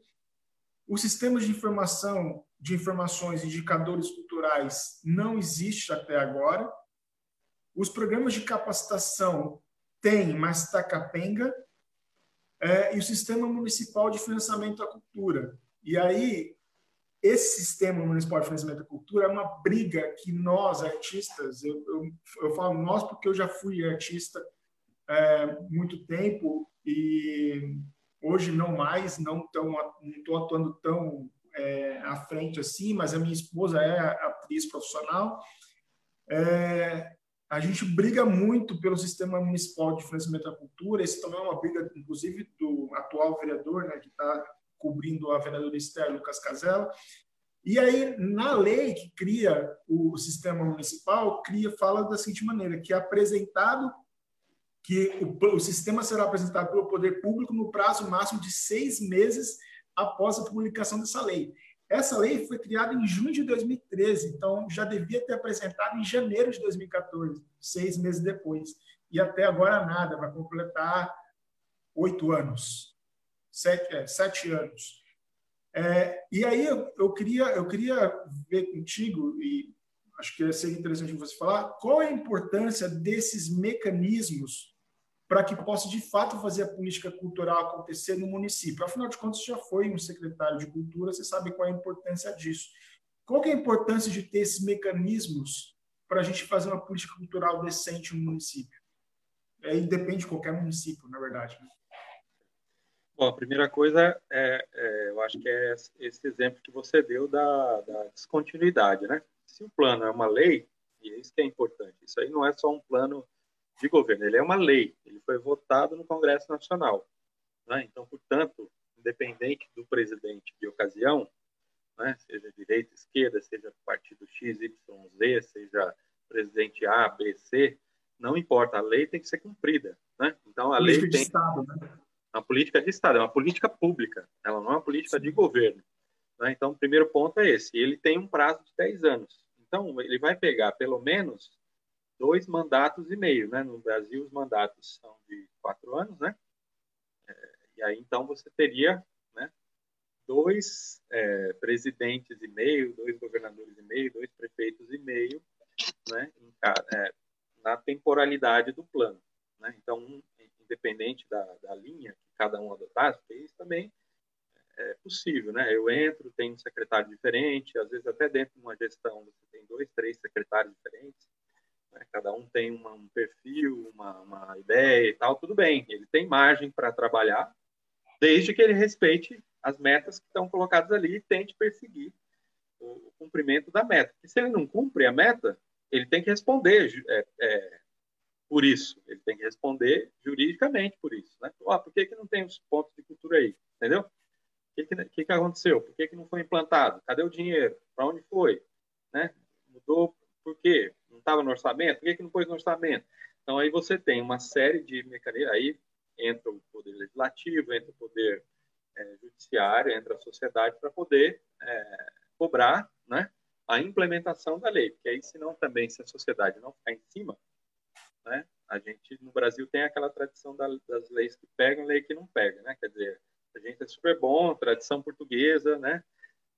Os sistemas de informação, de informações, indicadores culturais não existe até agora. Os programas de capacitação tem, mas está capenga. É, e o sistema municipal de financiamento da cultura. E aí esse sistema municipal de financiamento da cultura é uma briga que nós, artistas, eu, eu, eu falo nós porque eu já fui artista é, muito tempo e hoje não mais, não estou atuando tão é, à frente assim, mas a minha esposa é atriz profissional. É, a gente briga muito pelo sistema municipal de financiamento da cultura. Esse também é uma briga, inclusive, do atual vereador, né, que está cobrindo a vereadora Esther Lucas Casella. E aí, na lei que cria o sistema municipal, cria, fala da seguinte maneira, que é apresentado, que o, o sistema será apresentado pelo poder público no prazo máximo de seis meses após a publicação dessa lei. Essa lei foi criada em junho de 2013, então já devia ter apresentado em janeiro de 2014, seis meses depois. E até agora nada, vai completar oito anos sete, é, sete anos. É, e aí eu, eu, queria, eu queria ver contigo, e acho que seria interessante você falar, qual é a importância desses mecanismos para que possa, de fato, fazer a política cultural acontecer no município. Afinal de contas, você já foi um secretário de cultura, você sabe qual é a importância disso. Qual é a importância de ter esses mecanismos para a gente fazer uma política cultural decente no município? Aí depende de qualquer município, na verdade. Né? Bom, a primeira coisa é, é, eu acho que é esse exemplo que você deu da, da, descontinuidade, né? Se o plano é uma lei, e é isso que é importante, isso aí não é só um plano de governo, ele é uma lei, ele foi votado no Congresso Nacional, né? Então, portanto, independente do presidente de ocasião, né? Seja direita, esquerda, seja partido X, Y, Z, seja presidente A, B, C, não importa, a lei tem que ser cumprida, né? Então, a lei tem... Estado, né? uma política de Estado, é uma política pública, ela não é uma política de governo. Né? Então, o primeiro ponto é esse: ele tem um prazo de 10 anos. Então, ele vai pegar pelo menos dois mandatos e meio. Né? No Brasil, os mandatos são de quatro anos, né? É, e aí, então, você teria né, dois é, presidentes e meio, dois governadores e meio, dois prefeitos e meio, né, é, na temporalidade do plano. Né? Então, um, independente da, da linha que cada um adotasse, isso também é possível, né? Eu entro, tenho um secretário diferente, às vezes até dentro de uma gestão você tem dois, três secretários diferentes, né? cada um tem uma, um perfil, uma, uma ideia e tal, tudo bem, ele tem margem para trabalhar, desde que ele respeite as metas que estão colocadas ali e tente perseguir o, cumprimento da meta. E se ele não cumpre a meta, ele tem que responder é, é, por isso. Ele tem que responder juridicamente por isso. Né? Oh, por que, que não tem os pontos de cultura aí? Entendeu? O que, que, que, aconteceu? Por que, que não foi implantado? Cadê o dinheiro? Para onde foi? Né? Mudou por quê? Não estava no orçamento? Por que, que não pôs no orçamento? Então, aí você tem uma série de mecanismos. Aí entra o poder legislativo, entra o poder é, judiciário, entra a sociedade para poder é, cobrar né, a implementação da lei. Porque aí, senão também, se a sociedade não ficar em cima, né? A gente no Brasil tem aquela tradição da, das leis que pegam, lei que não pega, né? Quer dizer, a gente é super bom, tradição portuguesa, né?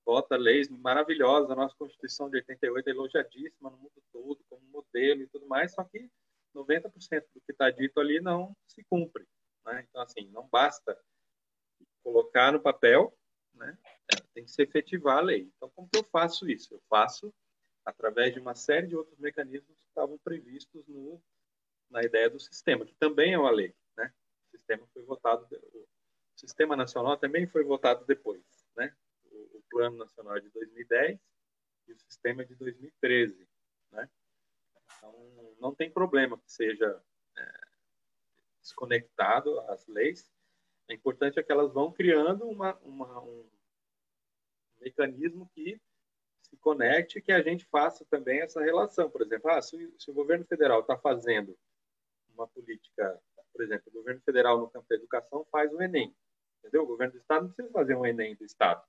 Vota leis maravilhosas, a nossa Constituição de 88 é elogiadíssima no mundo todo como modelo e tudo mais, só que 90% do que está dito ali não se cumpre, né? Então assim, não basta colocar no papel, né? Tem que se efetivar a lei. Então, como que eu faço isso? Eu faço através de uma série de outros mecanismos que estavam previstos no na ideia do sistema, que também é uma lei. Né? O sistema foi votado, o sistema nacional também foi votado depois. Né? O, o plano nacional é de 2010 e o sistema é de 2013. Né? Então, não tem problema que seja é, desconectado as leis. É importante é que elas vão criando uma, uma, um mecanismo que se conecte, que a gente faça também essa relação. Por exemplo, ah, se, se o governo federal está fazendo uma política, por exemplo, o governo federal no campo da educação faz o Enem, entendeu? O governo do estado não precisa fazer um Enem do estado,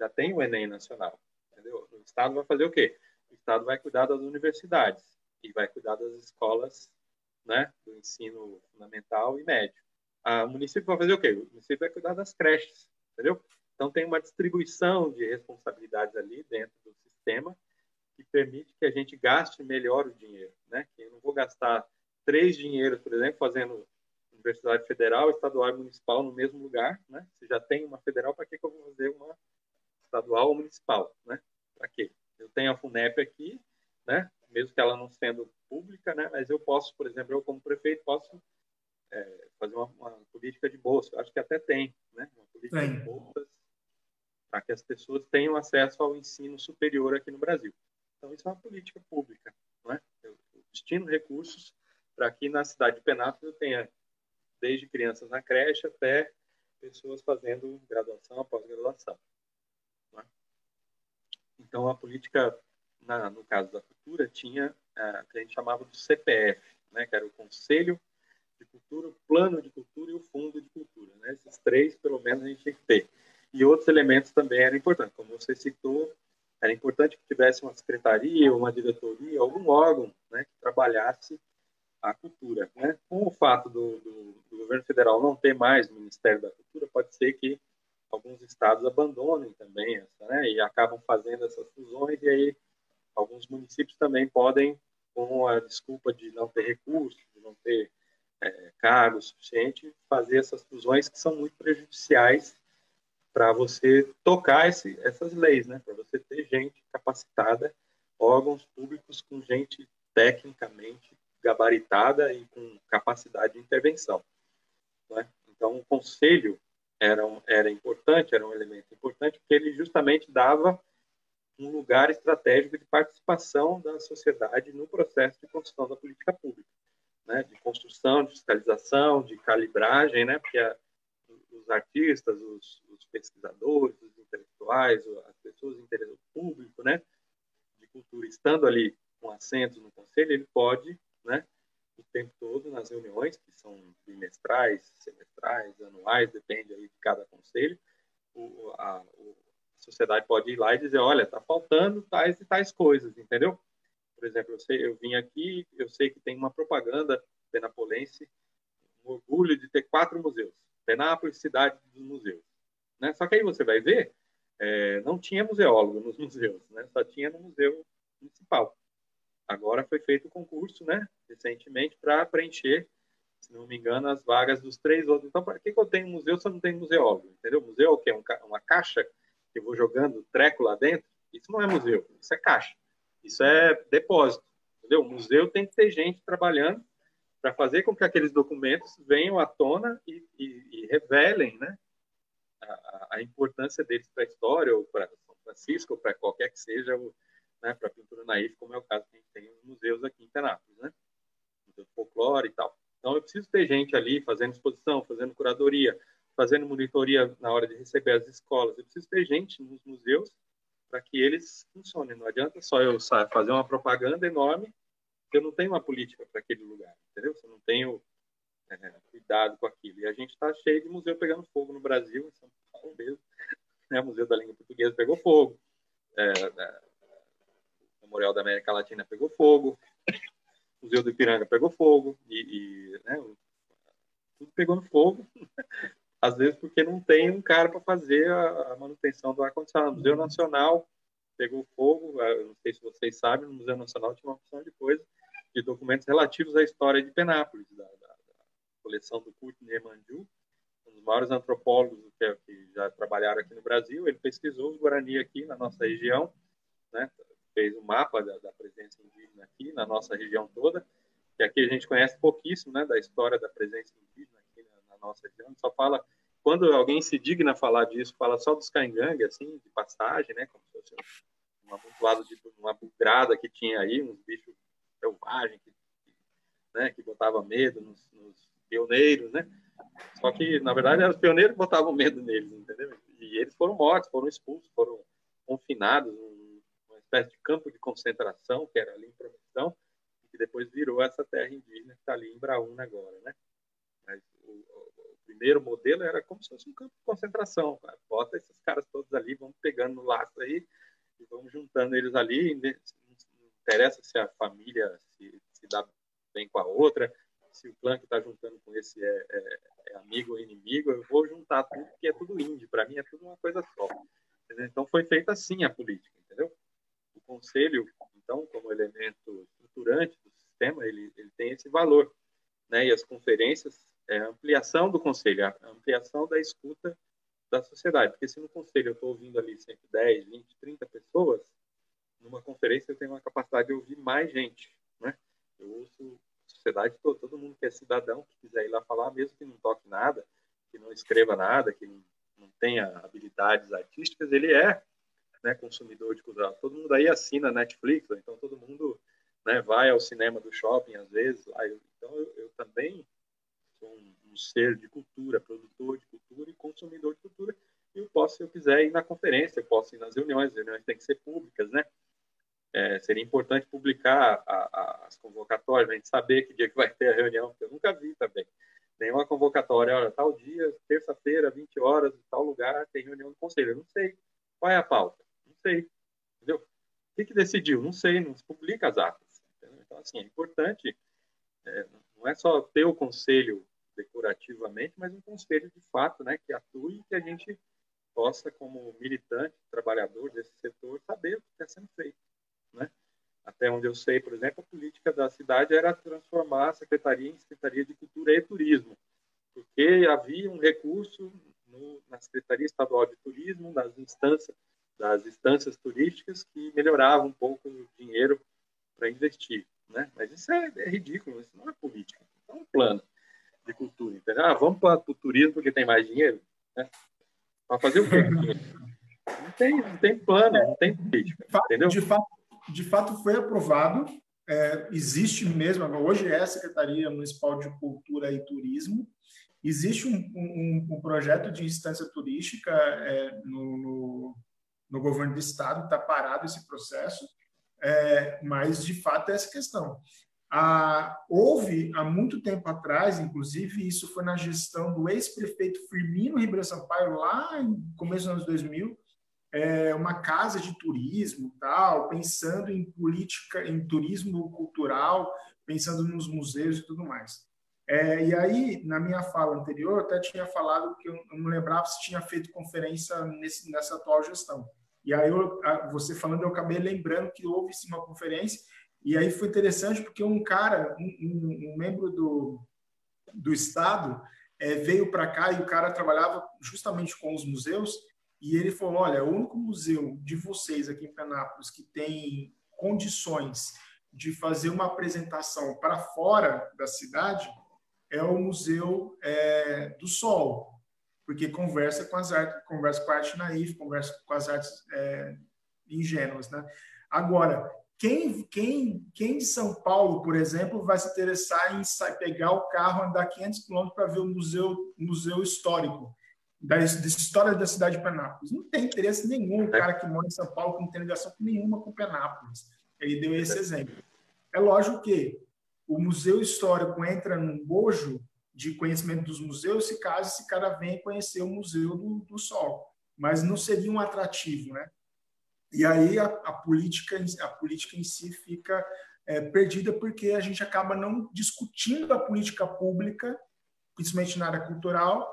já tem o Enem nacional, entendeu? O estado vai fazer o quê? O estado vai cuidar das universidades e vai cuidar das escolas, né, do ensino fundamental e médio. A, o município vai fazer o quê? O município vai cuidar das creches, entendeu? Então tem uma distribuição de responsabilidades ali dentro do sistema que permite que a gente gaste melhor o dinheiro, né? Que eu não vou gastar três dinheiros, por exemplo, fazendo universidade federal, estadual e municipal no mesmo lugar, né? Se já tem uma federal, para que, que eu vou fazer uma estadual ou municipal, né? Para quê? Eu tenho a FUNEP aqui, né? Mesmo que ela não sendo pública, né? Mas eu posso, por exemplo, eu como prefeito posso é, fazer uma, uma, política de bolsa. Acho que até tem, né? Uma política tem. de bolsas para que as pessoas tenham acesso ao ensino superior aqui no Brasil. Então isso é uma política pública, não é? Eu destino recursos para que na cidade de Penápolis eu tenha desde crianças na creche até pessoas fazendo graduação, pós-graduação. É? Então, a política, na, no caso da cultura, tinha a que a gente chamava do CPF, né, que era o Conselho de Cultura, o Plano de Cultura e o Fundo de Cultura. Né? Esses três, pelo menos, a gente tinha que ter. E outros elementos também eram importantes. Como você citou, era importante que tivesse uma secretaria, uma diretoria, algum órgão né, que trabalhasse a cultura. Né? Com o fato do, do, do, governo federal não ter mais Ministério da Cultura, pode ser que alguns estados abandonem também essa, né? e acabam fazendo essas fusões, e aí alguns municípios também podem, com a desculpa de não ter recursos, de não ter é, cargo suficiente, fazer essas fusões que são muito prejudiciais para você tocar esse, essas leis, né? para você ter gente capacitada, órgãos públicos com gente tecnicamente gabaritada e com capacidade de intervenção. Né? Então, o conselho era, era importante, era um elemento importante, porque ele justamente dava um lugar estratégico de participação da sociedade no processo de construção da política pública, né? de construção, de fiscalização, de calibragem, né? porque a, os artistas, os, os, pesquisadores, os intelectuais, as pessoas de interesse público, né? de cultura, estando ali com assento no conselho, ele pode né? O tempo todo nas reuniões, que são bimestrais, semestrais, anuais, depende aí de cada conselho. O, a, a sociedade pode ir lá e dizer, olha, está faltando tais e tais coisas, entendeu? Por exemplo, eu, sei, eu vim aqui, eu sei que tem uma propaganda penapolense, um orgulho de ter quatro museus. Penápolis, cidade dos museus. Né? Só que aí você vai ver, é, não tinha museólogo nos museus, né? só tinha no museu municipal. Agora foi feito o concurso, né, recentemente, para preencher, se não me engano, as vagas dos três outros. Então, para que, que eu tenho museu se eu não tenho museólogo? Entendeu? Museu é o quê? Um, uma caixa que eu vou jogando treco lá dentro? Isso não é museu, isso é caixa. Isso é depósito, entendeu? O museu tem que ter gente trabalhando para fazer com que aqueles documentos venham à tona e, e, e revelem, né, a, a importância deles para a história, ou para São Francisco, ou para qualquer que seja o, né, para pintura naif, como é o caso que a gente tem nos museus aqui em Penápolis, né? Museu de folclore e tal. Então, eu preciso ter gente ali fazendo exposição, fazendo curadoria, fazendo monitoria na hora de receber as escolas. Eu preciso ter gente nos museus para que eles funcionem. Não adianta só eu fazer uma propaganda enorme se eu não tenho uma política para aquele lugar, entendeu? Se eu não tenho é, cuidado com aquilo. E a gente está cheio de museu pegando fogo no Brasil, em São Paulo mesmo. Né? O Museu da Língua Portuguesa pegou fogo. É, é Memorial da América Latina pegou fogo, o Museu do Ipiranga pegou fogo, e, e né, tudo pegou no fogo, às vezes porque não tem um cara para fazer a, a, manutenção do ar-condicionado. O Museu Nacional pegou fogo, não sei se vocês sabem, no Museu Nacional tinha uma opção de coisa, de documentos relativos à história de Penápolis, da, da, da coleção do Kurt Niemandiu, um dos maiores antropólogos que, que já trabalharam aqui no Brasil, ele pesquisou os Guarani aqui na nossa região, né, fez um mapa da, da, presença indígena aqui na nossa região toda, que aqui a gente conhece pouquíssimo, né, da história da presença indígena aqui na, na nossa região. Só fala quando alguém se digna falar disso, fala só dos caingangue, assim, de passagem, né, como se fosse um amontoado de uma bugrada que tinha aí, uns bichos selvagens que, né, que botava medo nos, nos pioneiros, né? Só que, na verdade, eram os pioneiros que botavam medo neles, entendeu? E eles foram mortos, foram expulsos, foram confinados espécie de campo de concentração, que era ali em Promissão, que depois virou essa terra indígena que está ali em Braúna agora, né? Mas o, o, primeiro modelo era como se fosse um campo de concentração, cara. Bota esses caras todos ali, vamos pegando no laço aí e vamos juntando eles ali. Não interessa se a família se, se dá bem com a outra, se o clã que está juntando com esse é, é, é, amigo ou inimigo, eu vou juntar tudo, porque é tudo índio. Para mim é tudo uma coisa só. Então foi feita assim a política, entendeu? O conselho, então, como elemento estruturante do sistema, ele, ele tem esse valor. Né? E as conferências é a ampliação do conselho, a ampliação da escuta da sociedade. Porque se no conselho eu estou ouvindo ali sempre 10, 20, 30 pessoas, numa conferência eu tenho uma capacidade de ouvir mais gente, né? Eu ouço a sociedade toda, todo mundo que é cidadão, que quiser ir lá falar, mesmo que não toque nada, que não escreva nada, que não, não tenha habilidades artísticas, ele é né, consumidor de cultura. Todo mundo aí assina Netflix, então todo mundo né, vai ao cinema do shopping às vezes. então eu, eu também sou um, um, ser de cultura, produtor de cultura e consumidor de cultura. E eu posso, se eu quiser, ir na conferência, eu posso ir nas reuniões, as reuniões têm que ser públicas, né? É, seria importante publicar a, a, as convocatórias, a gente saber que dia que vai ter a reunião, porque eu nunca vi também. Nenhuma convocatória, olha, tal dia, terça-feira, 20 horas, tal lugar, tem reunião do conselho. Eu não sei. Qual é a pauta? Sei. Entendeu? O que, que decidiu? Não sei, não se publica as atas. Entendeu? Então, assim, é importante, é, não é só ter o conselho decorativamente, mas um conselho de fato, né, que atue e que a gente possa, como militante, trabalhador desse setor, saber o que está sendo feito. Né? Até onde eu sei, por exemplo, a política da cidade era transformar a secretaria em secretaria de cultura e turismo, porque havia um recurso no, na secretaria estadual de turismo, nas instâncias das instâncias turísticas que melhorava um pouco o dinheiro para investir, né? Mas isso é, é, ridículo, isso não é política, é um plano de cultura, entendeu? Ah, vamos para o turismo porque tem mais dinheiro, né? Para fazer o quê? Não tem, não tem plano, não tem política, entendeu? De fato, de fato foi aprovado. É, existe mesmo, hoje é a Secretaria Municipal de Cultura e Turismo. Existe um, um, um projeto de instância turística é, no, no, no, governo do estado, está parado esse processo, é, mas de fato é essa questão. Ah, houve há muito tempo atrás, inclusive isso foi na gestão do ex-prefeito Firmino Ribeiro Sampaio, lá no começo dos anos 2000, é, uma casa de turismo, tal, pensando em política, em turismo cultural, pensando nos museus e tudo mais. É, e aí, na minha fala anterior, eu até tinha falado que eu não lembrava se tinha feito conferência nesse, nessa atual gestão. E aí, eu, você falando, eu acabei lembrando que houve sim uma conferência, e aí foi interessante porque um cara, um, um, membro do, do Estado, é, veio para cá e o cara trabalhava justamente com os museus, e ele falou: olha, o único museu de vocês aqui em Penápolis que tem condições de fazer uma apresentação para fora da cidade é o Museu é, do Sol, porque conversa com as artes, conversa com a arte naif, conversa com as artes é, ingênuas, né? Agora, quem, quem, quem de São Paulo, por exemplo, vai se interessar em pegar o carro, andar 500 quilômetros para ver o museu, museu histórico? da, da, história da cidade de Penápolis. Não tem interesse nenhum o é. cara que mora em São Paulo que não tem ligação nenhuma com Penápolis. Ele deu esse exemplo. É lógico que o museu histórico entra num bojo de conhecimento dos museus se caso esse cara venha conhecer o Museu do, do Sol. Mas não seria um atrativo, né? E aí a, a política, a política em si fica é, perdida porque a gente acaba não discutindo a política pública, principalmente na área cultural,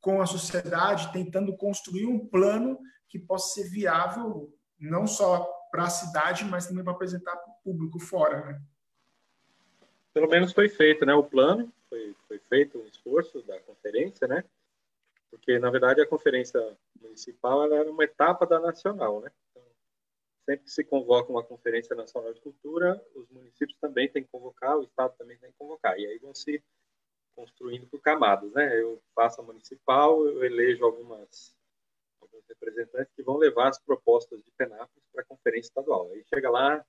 com a sociedade, tentando construir um plano que possa ser viável não só para a cidade, mas também para apresentar para o público fora. Né? Pelo menos foi feito, né? O plano foi, foi feito um esforço da conferência, né? Porque na verdade a conferência municipal era uma etapa da nacional, né? Então, sempre que se convoca uma conferência nacional de cultura, os municípios também têm que convocar, o estado também tem que convocar. E aí vão se construindo por camadas, né? Eu faço a municipal, eu elejo algumas alguns representantes que vão levar as propostas de Penápolis para a conferência estadual. Aí chega lá, a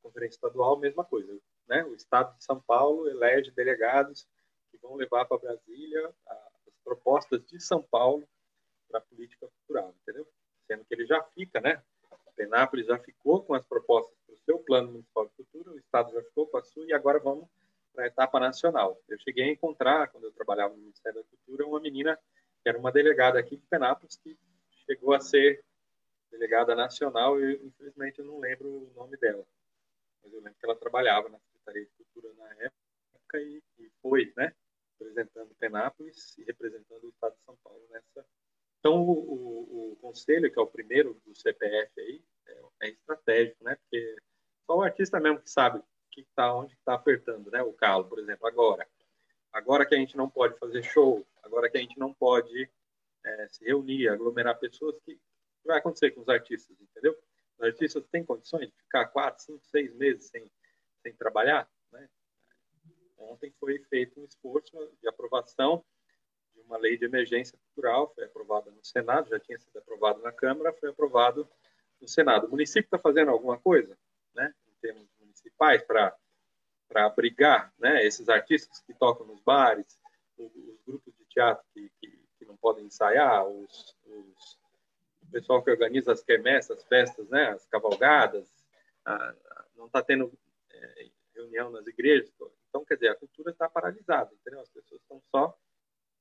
conferência estadual, mesma coisa, né? O estado de São Paulo elege delegados que vão levar para Brasília as propostas de São Paulo para a política cultural, entendeu? Sendo que ele já fica, né? Penápolis já ficou com as propostas para o seu plano municipal de cultura, o estado já ficou com a sua e agora vamos para a etapa nacional. Eu cheguei a encontrar, quando eu trabalhava no Ministério da Cultura, uma menina que era uma delegada aqui de Penápolis, que chegou a ser delegada nacional e, infelizmente, eu não lembro o nome dela. Mas eu lembro que ela trabalhava na Secretaria de Cultura na época e, e foi, né, representando Penápolis e representando o Estado de São Paulo nessa. Então, o, o, o conselho, que é o primeiro do CPF aí, é, é estratégico, né, porque só o artista mesmo que sabe que está onde está apertando, né? O calo, por exemplo, agora. Agora que a gente não pode fazer show, agora que a gente não pode é, se reunir, aglomerar pessoas, o que vai acontecer com os artistas, entendeu? Os artistas têm condições de ficar quatro, cinco, seis meses sem, sem trabalhar, né? Ontem foi feito um esforço de aprovação de uma lei de emergência cultural, foi aprovada no Senado, já tinha sido aprovado na Câmara, foi aprovado no Senado. O município está fazendo alguma coisa, né, em termos municipais, para para abrigar né, esses artistas que tocam nos bares, os, os grupos de teatro que, que, que, não podem ensaiar, os, os, o pessoal que organiza as quermessas, as festas, né, as cavalgadas, a, a, não está tendo é, reunião nas igrejas. Então, quer dizer, a cultura está paralisada, entendeu? As pessoas estão só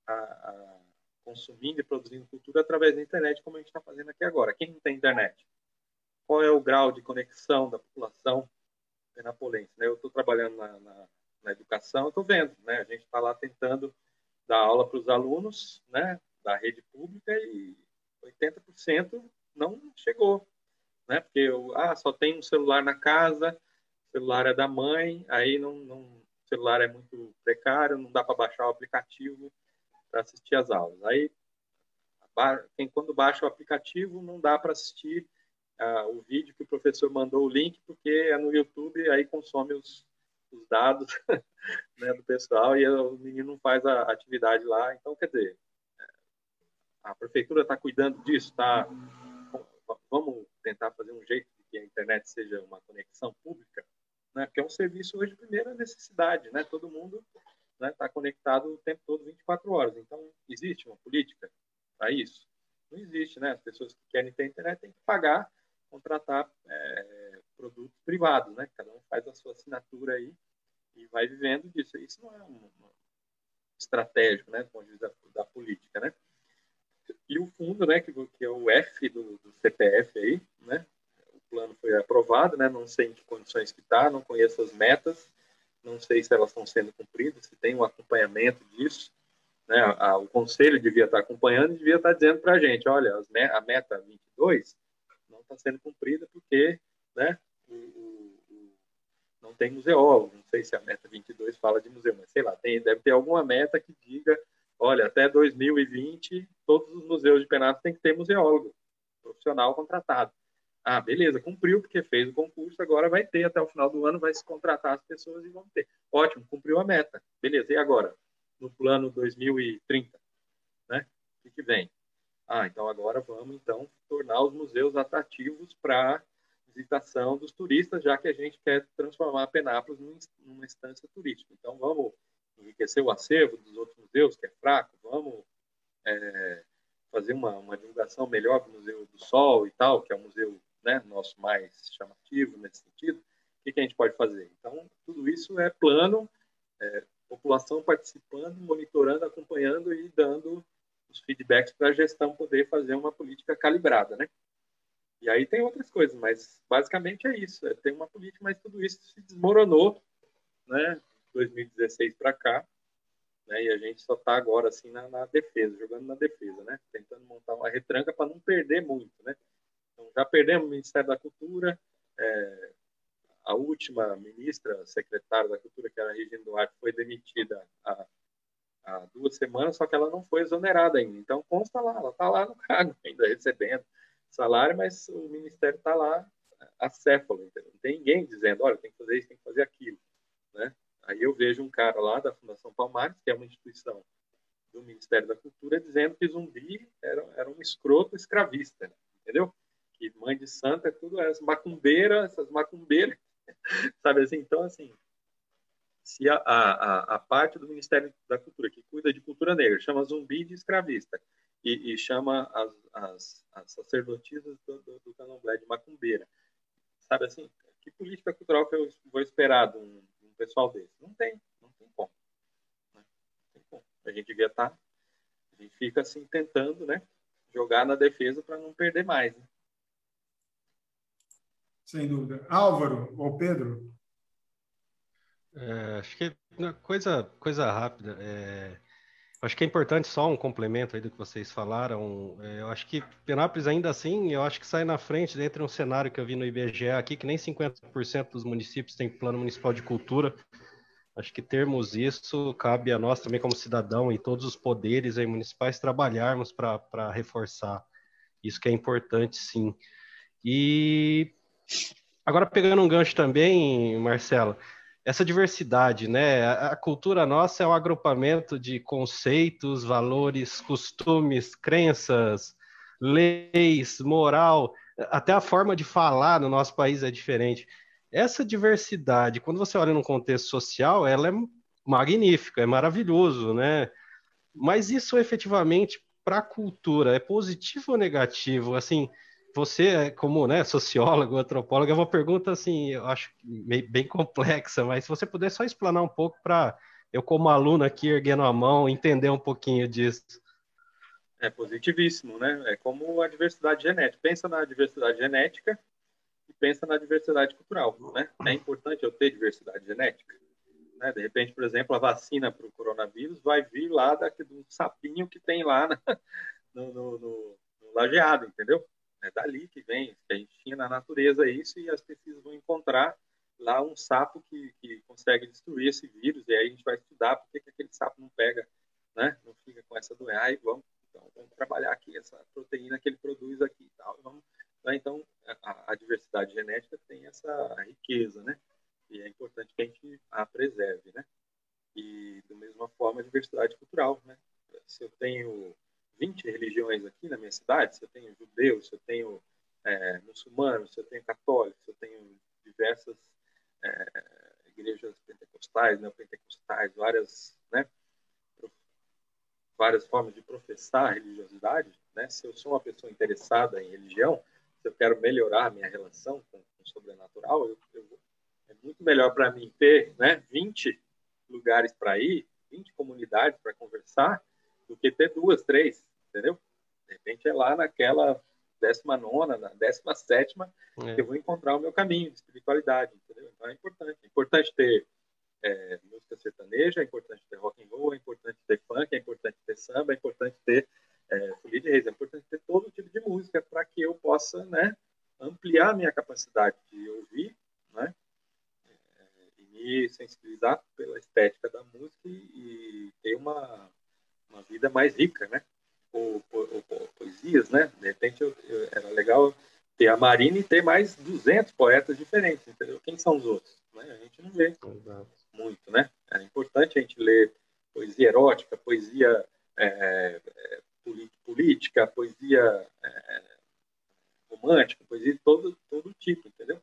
a, consumindo e produzindo cultura através da internet, como a gente está fazendo aqui agora. Quem não tem internet? Qual é o grau de conexão da população penapolense. Né? Eu estou trabalhando na, na, na educação, estou vendo, né? a gente está lá tentando dar aula para os alunos né, da rede pública e 80% não chegou. Né? Porque eu, ah, só tem um celular na casa, celular é da mãe, aí não, não, o celular é muito precário, não dá para baixar o aplicativo para assistir as aulas. Aí, quando baixa o aplicativo, não dá para assistir uh, o vídeo que o professor mandou o link, porque é no YouTube, aí consome os, os dados né, do pessoal e o menino não faz a atividade lá. Então, quer dizer, a prefeitura está cuidando disso, tá? Vamos tentar fazer um jeito que a internet seja uma conexão pública, né? Porque é um serviço hoje de primeira necessidade, né? Todo mundo está né, tá conectado o tempo todo, 24 horas. Então, existe uma política para isso? Não existe, né? As pessoas que querem ter internet têm que pagar contratar é, produtos privados, né? Cada um faz a sua assinatura aí e vai vivendo disso. Isso não é um, um estratégico, né? Do ponto de vista da, da, política, né? E o fundo, né? Que, que é o F do, do, CPF aí, né? Plano foi aprovado, né? Não sei em que condições que está, não conheço as metas, não sei se elas estão sendo cumpridas, se tem um acompanhamento disso. Né, a, o conselho devia estar acompanhando e devia estar dizendo para a gente, olha, a meta 22 está sendo cumprida porque né, não tem museólogo. Não sei se a meta 22 fala de museu, mas sei lá, tem, deve ter alguma meta que diga: olha, até 2020, todos os museus de Penato têm que ter museólogo, profissional contratado. Ah, beleza, cumpriu porque fez o concurso, agora vai ter até o final do ano, vai se contratar as pessoas e vão ter. Ótimo, cumpriu a meta. Beleza, e agora? No plano 2030, né? O que, vem? Ah, então agora vamos então tornar os museus atrativos para visitação dos turistas, já que a gente quer transformar a Penápolis numa instância turística. Então vamos enriquecer o acervo dos outros museus, que é fraco, vamos é, fazer uma, uma, divulgação melhor do Museu do Sol e tal, que é o museu né, nosso mais chamativo nesse sentido. O que, que, a gente pode fazer? Então, tudo isso é plano, é, população participando, monitorando, acompanhando e dando os feedbacks para a gestão poder fazer uma política calibrada, né? E aí tem outras coisas, mas basicamente é isso. É, tem uma política, mas tudo isso se desmoronou, né? 2016 para cá, né? E a gente só está agora assim na, na, defesa, jogando na defesa, né? Tentando montar uma retranca para não perder muito, já perdemos o Ministério da Cultura, é, a última ministra, secretária da Cultura, que era a Regina Duarte, foi demitida há há duas semanas, só que ela não foi exonerada ainda. Então, consta lá, ela está lá no cargo, ainda recebendo salário, mas o Ministério está lá acéfalo, entendeu? Não tem ninguém dizendo, olha, tem que fazer isso, tem que fazer aquilo, né? Aí eu vejo um cara lá da Fundação Palmares, que é uma instituição do Ministério da Cultura, dizendo que Zumbi era, era um escroto escravista, entendeu? Que mãe de santa, tudo essas macumbeiras, essas macumbeiras, sabe assim? Então, assim, se a, a, a, parte do Ministério da Cultura que cuida de cultura negra chama zumbi de escravista e, e chama as, as, as sacerdotisas do, do, do de macumbeira, sabe assim? Que política cultural que eu vou esperar de um, de um pessoal desse? Não tem, não tem como. Né? Não tem como. A gente devia estar, tá, a gente fica assim tentando, né? Jogar na defesa para não perder mais. Né? Sem dúvida. Álvaro ou Pedro? É, acho que coisa, coisa rápida. É, acho que é importante só um complemento aí do que vocês falaram. É, eu acho que Penápolis ainda assim, eu acho que sai na frente dentro de um cenário que eu vi no IBGE aqui, que nem 50% dos municípios têm plano municipal de cultura. Acho que termos isso cabe a nós também como cidadão e todos os poderes aí municipais trabalharmos para reforçar isso que é importante, sim. E agora pegando um gancho também, Marcelo, essa diversidade, né? A, cultura nossa é um agrupamento de conceitos, valores, costumes, crenças, leis, moral, até a forma de falar no nosso país é diferente. Essa diversidade, quando você olha num contexto social, ela é magnífica, é maravilhoso, né? Mas isso efetivamente para a cultura é positivo ou negativo? Assim, você como né, sociólogo, antropólogo, é uma pergunta assim, eu acho bem complexa, mas se você puder só explanar um pouco para eu como aluno aqui erguendo a mão entender um pouquinho disso. É positivíssimo, né? É como a diversidade genética. Pensa na diversidade genética e pensa na diversidade cultural, né? É importante eu ter diversidade genética. Né? De repente, por exemplo, a vacina para o coronavírus vai vir lá daquele, do sapinho que tem lá na, no, no, no, no lajeado, entendeu? É dali que vem, que a gente tinha na natureza isso e as pesquisas vão encontrar lá um sapo que, que consegue destruir esse vírus e aí a gente vai estudar por que aquele sapo não pega, né? Não fica com essa doença. Aí vamos então, vamos trabalhar aqui essa proteína que ele produz aqui e tal. Vamos, né? Então, a, a, diversidade genética tem essa riqueza, né? E é importante que a gente a preserve, né? E, da mesma forma, a diversidade cultural, né? Se eu tenho 20 religiões aqui na minha cidade, se eu tenho judeus, se eu tenho é, muçulmanos, se eu tenho católicos, se eu tenho diversas é, igrejas pentecostais, neopentecostais, várias, né? várias formas de professar a religiosidade, né? Se eu sou uma pessoa interessada em religião, se eu quero melhorar minha relação com, com o sobrenatural, eu, eu, é muito melhor para mim ter, né, 20 lugares para ir, 20 comunidades para conversar, do que ter duas, três, entendeu? De repente é lá naquela décima nona, na décima sétima, é. que eu vou encontrar o meu caminho de espiritualidade, entendeu? Então é importante. É importante ter é, música sertaneja, é importante ter rock and roll, é importante ter funk, é importante ter samba, é importante ter é, folia de reis, é importante ter todo tipo de música para que eu possa, né, ampliar minha capacidade de ouvir, né, é, e me sensibilizar pela estética da música e, e ter uma, uma vida mais rica, né, ou, ou, ou poesias, né, de repente eu, eu, era legal ter a Marina e ter mais 200 poetas diferentes, entendeu? Quem são os outros? Né? A gente não vê. Exato muito, né? É importante a gente ler poesia erótica, poesia é, é, política, poesia é, romântica, poesia de todo, todo tipo, entendeu?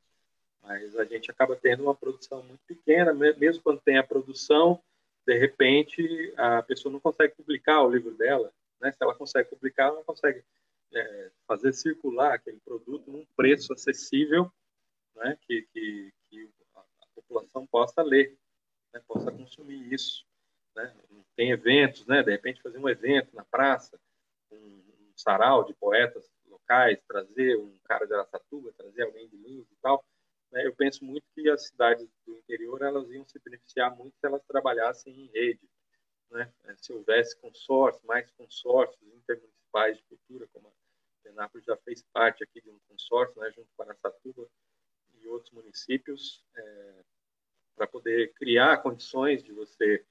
Mas a gente acaba tendo uma produção muito pequena, mesmo quando tem a produção, de repente a pessoa não consegue publicar o livro dela, né? Se ela consegue publicar, ela consegue é, fazer circular aquele produto num preço acessível, né? Que, que, que a população possa ler né, possa consumir isso. Né? Tem eventos, né? de repente fazer um evento na praça, um, um sarau de poetas locais, trazer um cara de Aracatuba, trazer alguém de Lins e tal. Né? Eu penso muito que as cidades do interior elas iam se beneficiar muito se elas trabalhassem em rede. Né? Se houvesse consórcios, mais consórcios intermunicipais de cultura, como a Penápolis já fez parte aqui de um consórcio, né, junto com a Aracatuba e outros municípios, é, para poder criar condições de você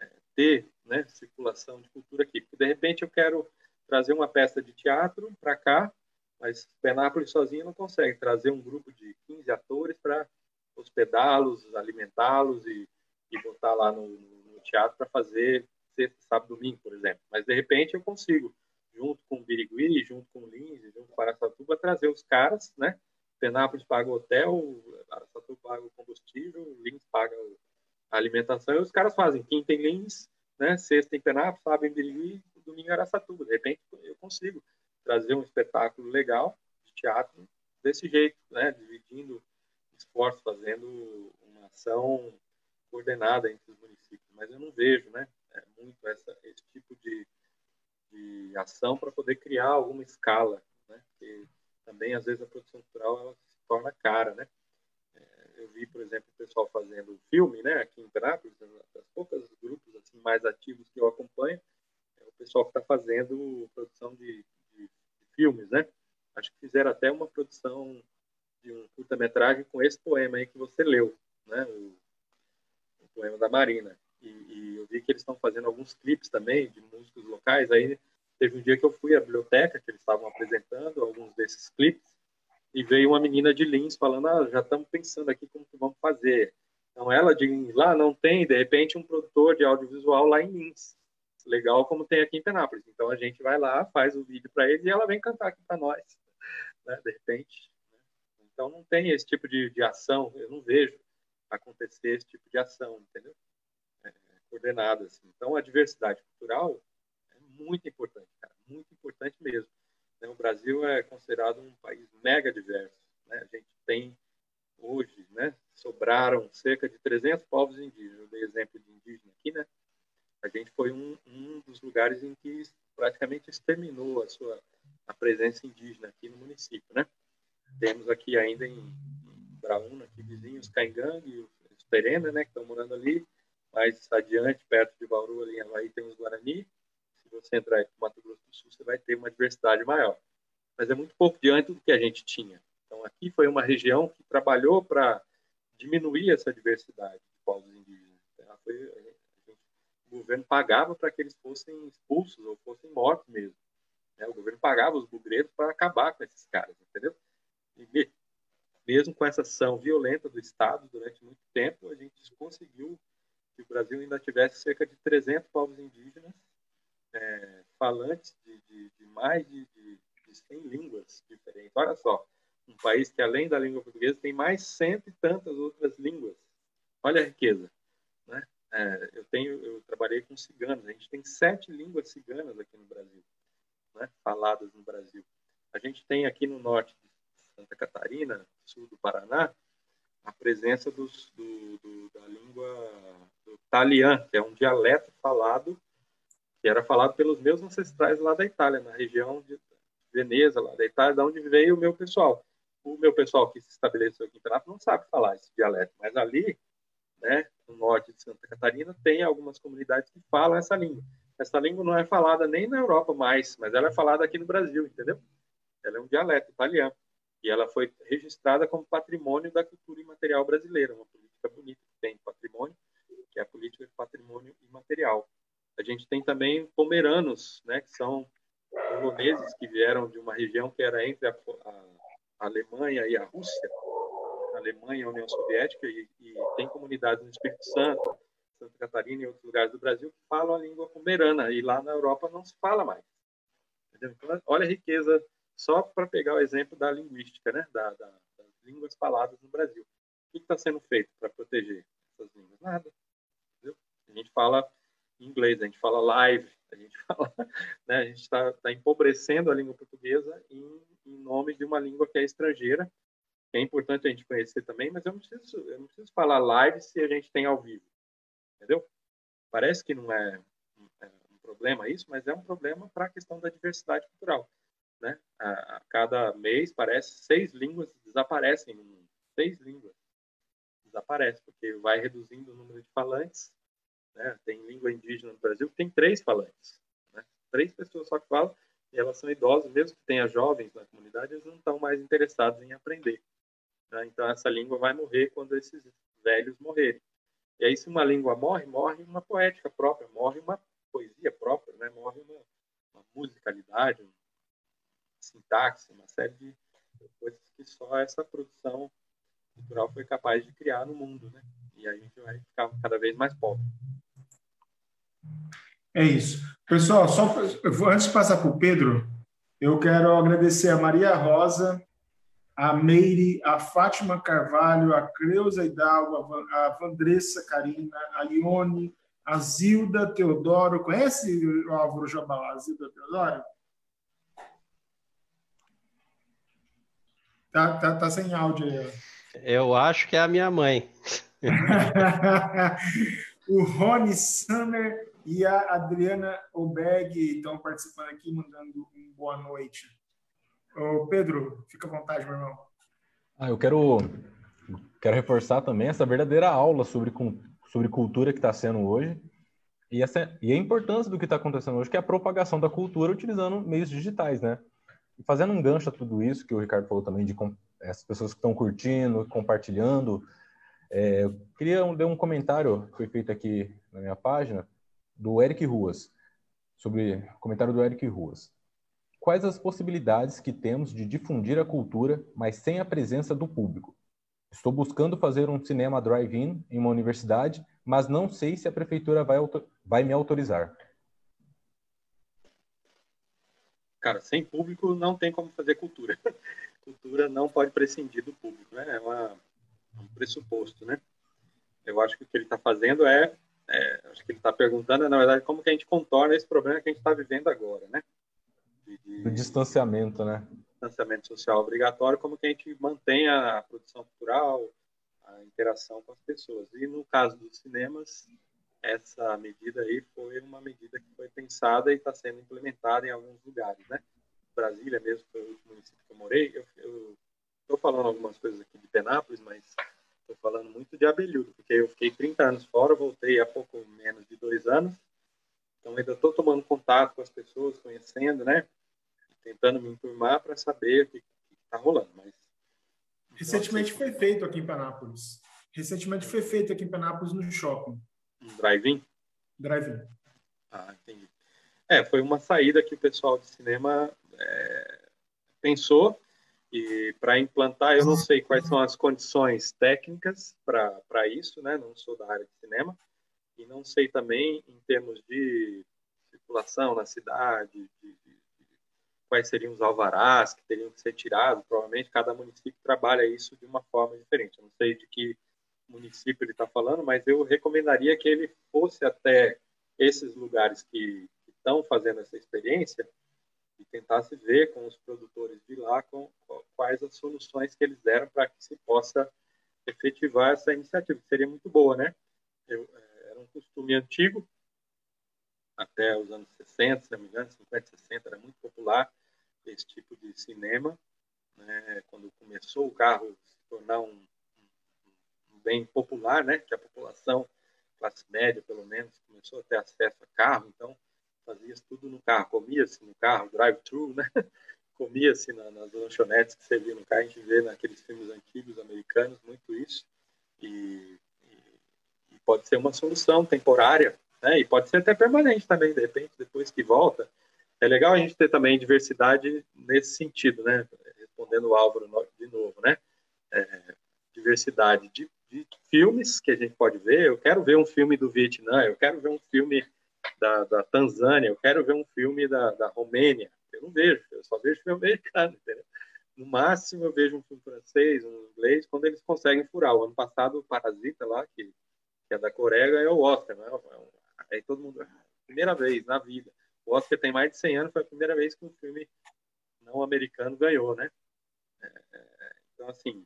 é, ter né, circulação de cultura aqui. Porque, de repente, eu quero trazer uma peça de teatro para cá, mas Penápolis sozinho não consegue trazer um grupo de 15 atores para hospedá-los, alimentá-los e, e botar lá no, no teatro para fazer sexta, sábado, domingo, por exemplo. Mas, de repente, eu consigo, junto com o Birigui, junto com o Lins, junto com o Araçatuba, trazer os caras, né? Penápolis paga o hotel, Aracatu paga o combustível, Lins paga a alimentação, e os caras fazem quinta em Lins, né, sexta em Penápolis, sábado em Birigui, domingo em Aracatuba. De repente, eu consigo trazer um espetáculo legal de teatro desse jeito, né, dividindo esforços, fazendo uma ação coordenada entre os municípios. Mas eu não vejo né, é muito essa, esse tipo de, de ação para poder criar alguma escala. Né, porque também, às vezes, a produção cultural ela se torna cara, né? É, eu vi, por exemplo, o pessoal fazendo filme, né, aqui em Penápolis, das poucas grupos assim mais ativos que eu acompanho, é o pessoal que está fazendo produção de, de, de, filmes, né? Acho que fizeram até uma produção de um curta-metragem com esse poema aí que você leu, né? O, poema da Marina. E, e eu vi que eles estão fazendo alguns clipes também de músicos locais. Aí teve um dia que eu fui à biblioteca, que eles estavam apresentando alguns desses clipes, e veio uma menina de Lins falando: ah, já estamos pensando aqui como que vamos fazer. Então ela de lá não tem, de repente, um produtor de audiovisual lá em Lins. Legal como tem aqui em Penápolis. Então a gente vai lá, faz o vídeo para eles e ela vem cantar aqui para nós, né? de repente. Né? Então não tem esse tipo de, de ação, eu não vejo acontecer esse tipo de ação, entendeu? É, coordenada assim. Então a diversidade cultural é muito importante, cara, muito importante mesmo. Né? O Brasil é considerado um país mega diverso. Né? A gente tem hoje, né, sobraram cerca de 300 povos indígenas. Eu dei exemplo de indígena aqui, né? A gente foi um, um dos lugares em que praticamente exterminou a sua a presença indígena aqui no município, né? Temos aqui ainda em, Braúna, aqui vizinhos, Caingangue os Terena, né, que estão morando ali. Mais adiante, perto de Bauru, ali em Havaí, tem os Guarani. Se você entrar para Mato Grosso do Sul, você vai ter uma diversidade maior. Mas é muito pouco diante do que a gente tinha. Então, aqui foi uma região que trabalhou para diminuir essa diversidade de povos indígenas. Então, foi, o governo pagava para que eles fossem expulsos ou fossem mortos mesmo. Né? O governo pagava os bugreiros para acabar com esses caras, entendeu? E mesmo com essa ação violenta do Estado durante muito tempo, a gente conseguiu que o Brasil ainda tivesse cerca de 300 povos indígenas é, falantes de, de, de mais de, de, de 100 línguas diferentes. Olha só, um país que, além da língua portuguesa, tem mais cento e tantas outras línguas. Olha a riqueza. Né? É, eu, tenho, eu trabalhei com ciganos. A gente tem sete línguas ciganas aqui no Brasil, né? faladas no Brasil. A gente tem aqui no norte de Santa Catarina, sul do Paraná, a presença dos, do, do, da língua do que é um dialeto falado, que era falado pelos meus ancestrais lá da Itália, na região de Veneza, lá da Itália, da onde veio o meu pessoal o meu pessoal que se estabeleceu aqui em Penápolis não sabe falar esse dialeto, mas ali, né, no norte de Santa Catarina, tem algumas comunidades que falam essa língua. Essa língua não é falada nem na Europa mais, mas ela é falada aqui no Brasil, entendeu? Ela é um dialeto italiano. E ela foi registrada como patrimônio da cultura imaterial brasileira, uma política bonita que tem patrimônio, que é a política de patrimônio imaterial. A gente tem também pomeranos, né, que são poloneses que vieram de uma região que era entre a, a Alemanha e a Rússia, a Alemanha a União Soviética, e, e, tem comunidades no Espírito Santo, Santa Catarina e outros lugares do Brasil que falam a língua pomerana, e lá na Europa não se fala mais. Então, olha a riqueza, só para pegar o exemplo da linguística, né? Da, da, das línguas faladas no Brasil. O que está sendo feito para proteger essas línguas? Nada. Entendeu? A gente fala inglês, a gente fala live, a gente né, está tá empobrecendo a língua portuguesa em, em, nome de uma língua que é estrangeira, é importante a gente conhecer também, mas eu não preciso, eu não preciso falar live se a gente tem ao vivo, entendeu? Parece que não é um, é um problema isso, mas é um problema para a questão da diversidade cultural, né? A, a, cada mês parece seis línguas desaparecem no mundo, seis línguas desaparecem porque vai reduzindo o número de falantes né? Tem língua indígena no Brasil que tem três falantes. Né? Três pessoas só que falam, e elas são idosas, mesmo que tenha jovens na comunidade, eles não estão mais interessados em aprender. Né? Então, essa língua vai morrer quando esses velhos morrerem. E aí, se uma língua morre, morre uma poética própria, morre uma poesia própria, né? morre uma, uma musicalidade, uma sintaxe, uma série de coisas que só essa produção cultural foi capaz de criar no mundo. Né? E a gente vai ficar cada vez mais pobre. É isso. Pessoal, só antes de passar para o Pedro, eu quero agradecer a Maria Rosa, a Meire, a Fátima Carvalho, a Cleusa Hidalgo, a Vandressa Carina, a Ione, a Zilda Teodoro. Conhece o Álvaro Jabal, a Zilda Teodoro? Tá, tá, tá sem áudio aí. Eu acho que é a minha mãe. o Rony Summer e a Adriana Obeg estão participando aqui, mandando um boa noite. Ô Pedro, fica à vontade, meu irmão. Ah, eu quero, quero reforçar também essa verdadeira aula sobre, sobre cultura que está sendo hoje e, essa, e a importância do que está acontecendo hoje, que é a propagação da cultura utilizando meios digitais, né? E fazendo um gancho a tudo isso que o Ricardo falou também de essas pessoas que estão curtindo, compartilhando, É, eu queria ler um comentário que foi feito aqui na minha página do Eric Ruas, sobre comentário do Eric Ruas. Quais as possibilidades que temos de difundir a cultura, mas sem a presença do público? Estou buscando fazer um cinema drive-in em uma universidade, mas não sei se a prefeitura vai, vai me autorizar. Cara, sem público não tem como fazer cultura. cultura não pode prescindir do público, né? É uma, um pressuposto, né? Eu acho que o que ele está fazendo é, é, acho que ele está perguntando, na verdade, como que a gente contorna esse problema que a gente está vivendo agora, né? Do distanciamento, né? Distanciamento social obrigatório, como que a gente mantém a produção cultural, a interação com as pessoas. E no caso dos cinemas, essa medida aí foi uma medida que foi pensada e está sendo implementada em alguns lugares, né? Brasília mesmo foi o último município que eu morei. Eu estou falando algumas coisas aqui de Penápolis, mas estou falando muito de Abelhudo, porque eu fiquei 30 anos fora, voltei há pouco menos de dois anos. Então ainda estou tomando contato com as pessoas, conhecendo, né? Tentando me enturmar para saber o que está rolando. Mas recentemente foi feito aqui em Penápolis. Recentemente foi feito aqui em Penápolis no shopping. Um drive-in? Drive-in. Ah, entendi. É, foi uma saída que o pessoal de cinema é, pensou e para implantar, eu não sei quais são as condições técnicas para isso, né? Não sou da área de cinema e não sei também em termos de circulação na cidade, de, de, de, quais seriam os alvarás que teriam que ser tirados. Provavelmente cada município trabalha isso de uma forma diferente. Eu não sei de que município ele está falando, mas eu recomendaria que ele fosse até esses lugares que, estão fazendo essa experiência e tentasse ver com os produtores de lá com, com quais as soluções que eles deram para que se possa efetivar essa iniciativa, que seria muito boa, né? Costume antigo, até os anos 60, se não me engano, 50, 60, era muito popular esse tipo de cinema. Né? Quando começou o carro se tornar um, um, um bem popular, né? que a população, classe média pelo menos, começou a ter acesso a carro, então fazia tudo no carro, comia-se no carro, drive-thru, né? comia-se na, nas lanchonetes que via no carro, a gente vê naqueles filmes antigos americanos muito isso, e pode ser uma solução temporária, né? e pode ser até permanente também, de repente, depois que volta. É legal a gente ter também diversidade nesse sentido, né? Respondendo o Álvaro de novo, né? É, diversidade de, de filmes que a gente pode ver. Eu quero ver um filme do Vietnã, eu quero ver um filme da, da Tanzânia, eu quero ver um filme da, da Romênia. Eu não vejo, eu só vejo filme americano, entendeu? No máximo eu vejo um filme francês, um inglês, quando eles conseguem furar. O ano passado, o Parasita lá, que, que é da Coreia, ganhou o Oscar, né? Aí todo mundo, ah, primeira vez na vida. O Oscar tem mais de 100 anos, foi a primeira vez que um filme não americano ganhou, né? É, é então, assim,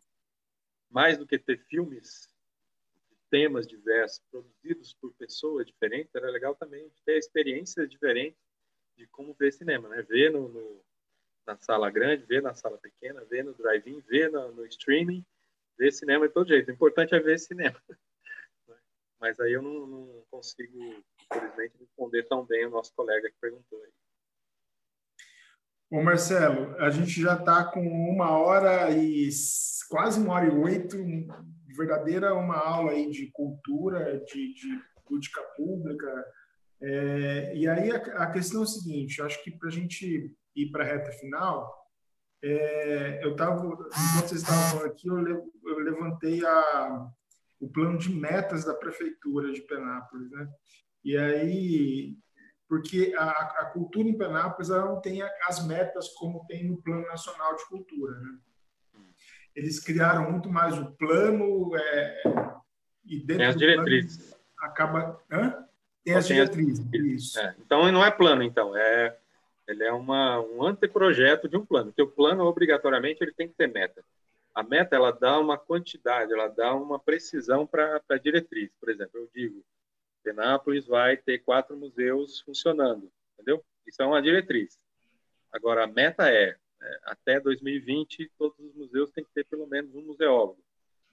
mais do que ter filmes temas diversos, produzidos por pessoas diferentes, era legal também ter experiências diferentes de como ver cinema, né? Ver no, no na sala grande, ver na sala pequena, ver no drive-in, ver no, no, streaming, ver cinema de todo jeito. O importante é ver cinema. Mas aí eu não, não consigo, infelizmente, responder tão bem o nosso colega que perguntou aí. Ô Marcelo, a gente já está com uma hora e quase uma hora e oito verdadeira uma aula aí de cultura, de, de política pública. É, e aí a, a, questão é o seguinte, acho que para a gente ir para a reta final, é, eu estava, enquanto vocês estavam aqui, eu, eu levantei a, o plano de metas da prefeitura de Penápolis, né? E aí, porque a, a cultura em Penápolis ela não tem as metas como tem no Plano Nacional de Cultura, né? eles criaram muito mais o plano é, e dentro tem as diretrizes. acaba hã? tem as diretrizes. Isso. É, então não é plano, então é ele é uma, um anteprojeto de um plano. Porque o plano obrigatoriamente ele tem que ter meta. A meta ela dá uma quantidade, ela dá uma precisão para a diretriz. Por exemplo, eu digo, Penápolis vai ter quatro museus funcionando, entendeu? Isso é uma diretriz. Agora a meta é é, até 2020, todos os museus têm que ter pelo menos um museólogo.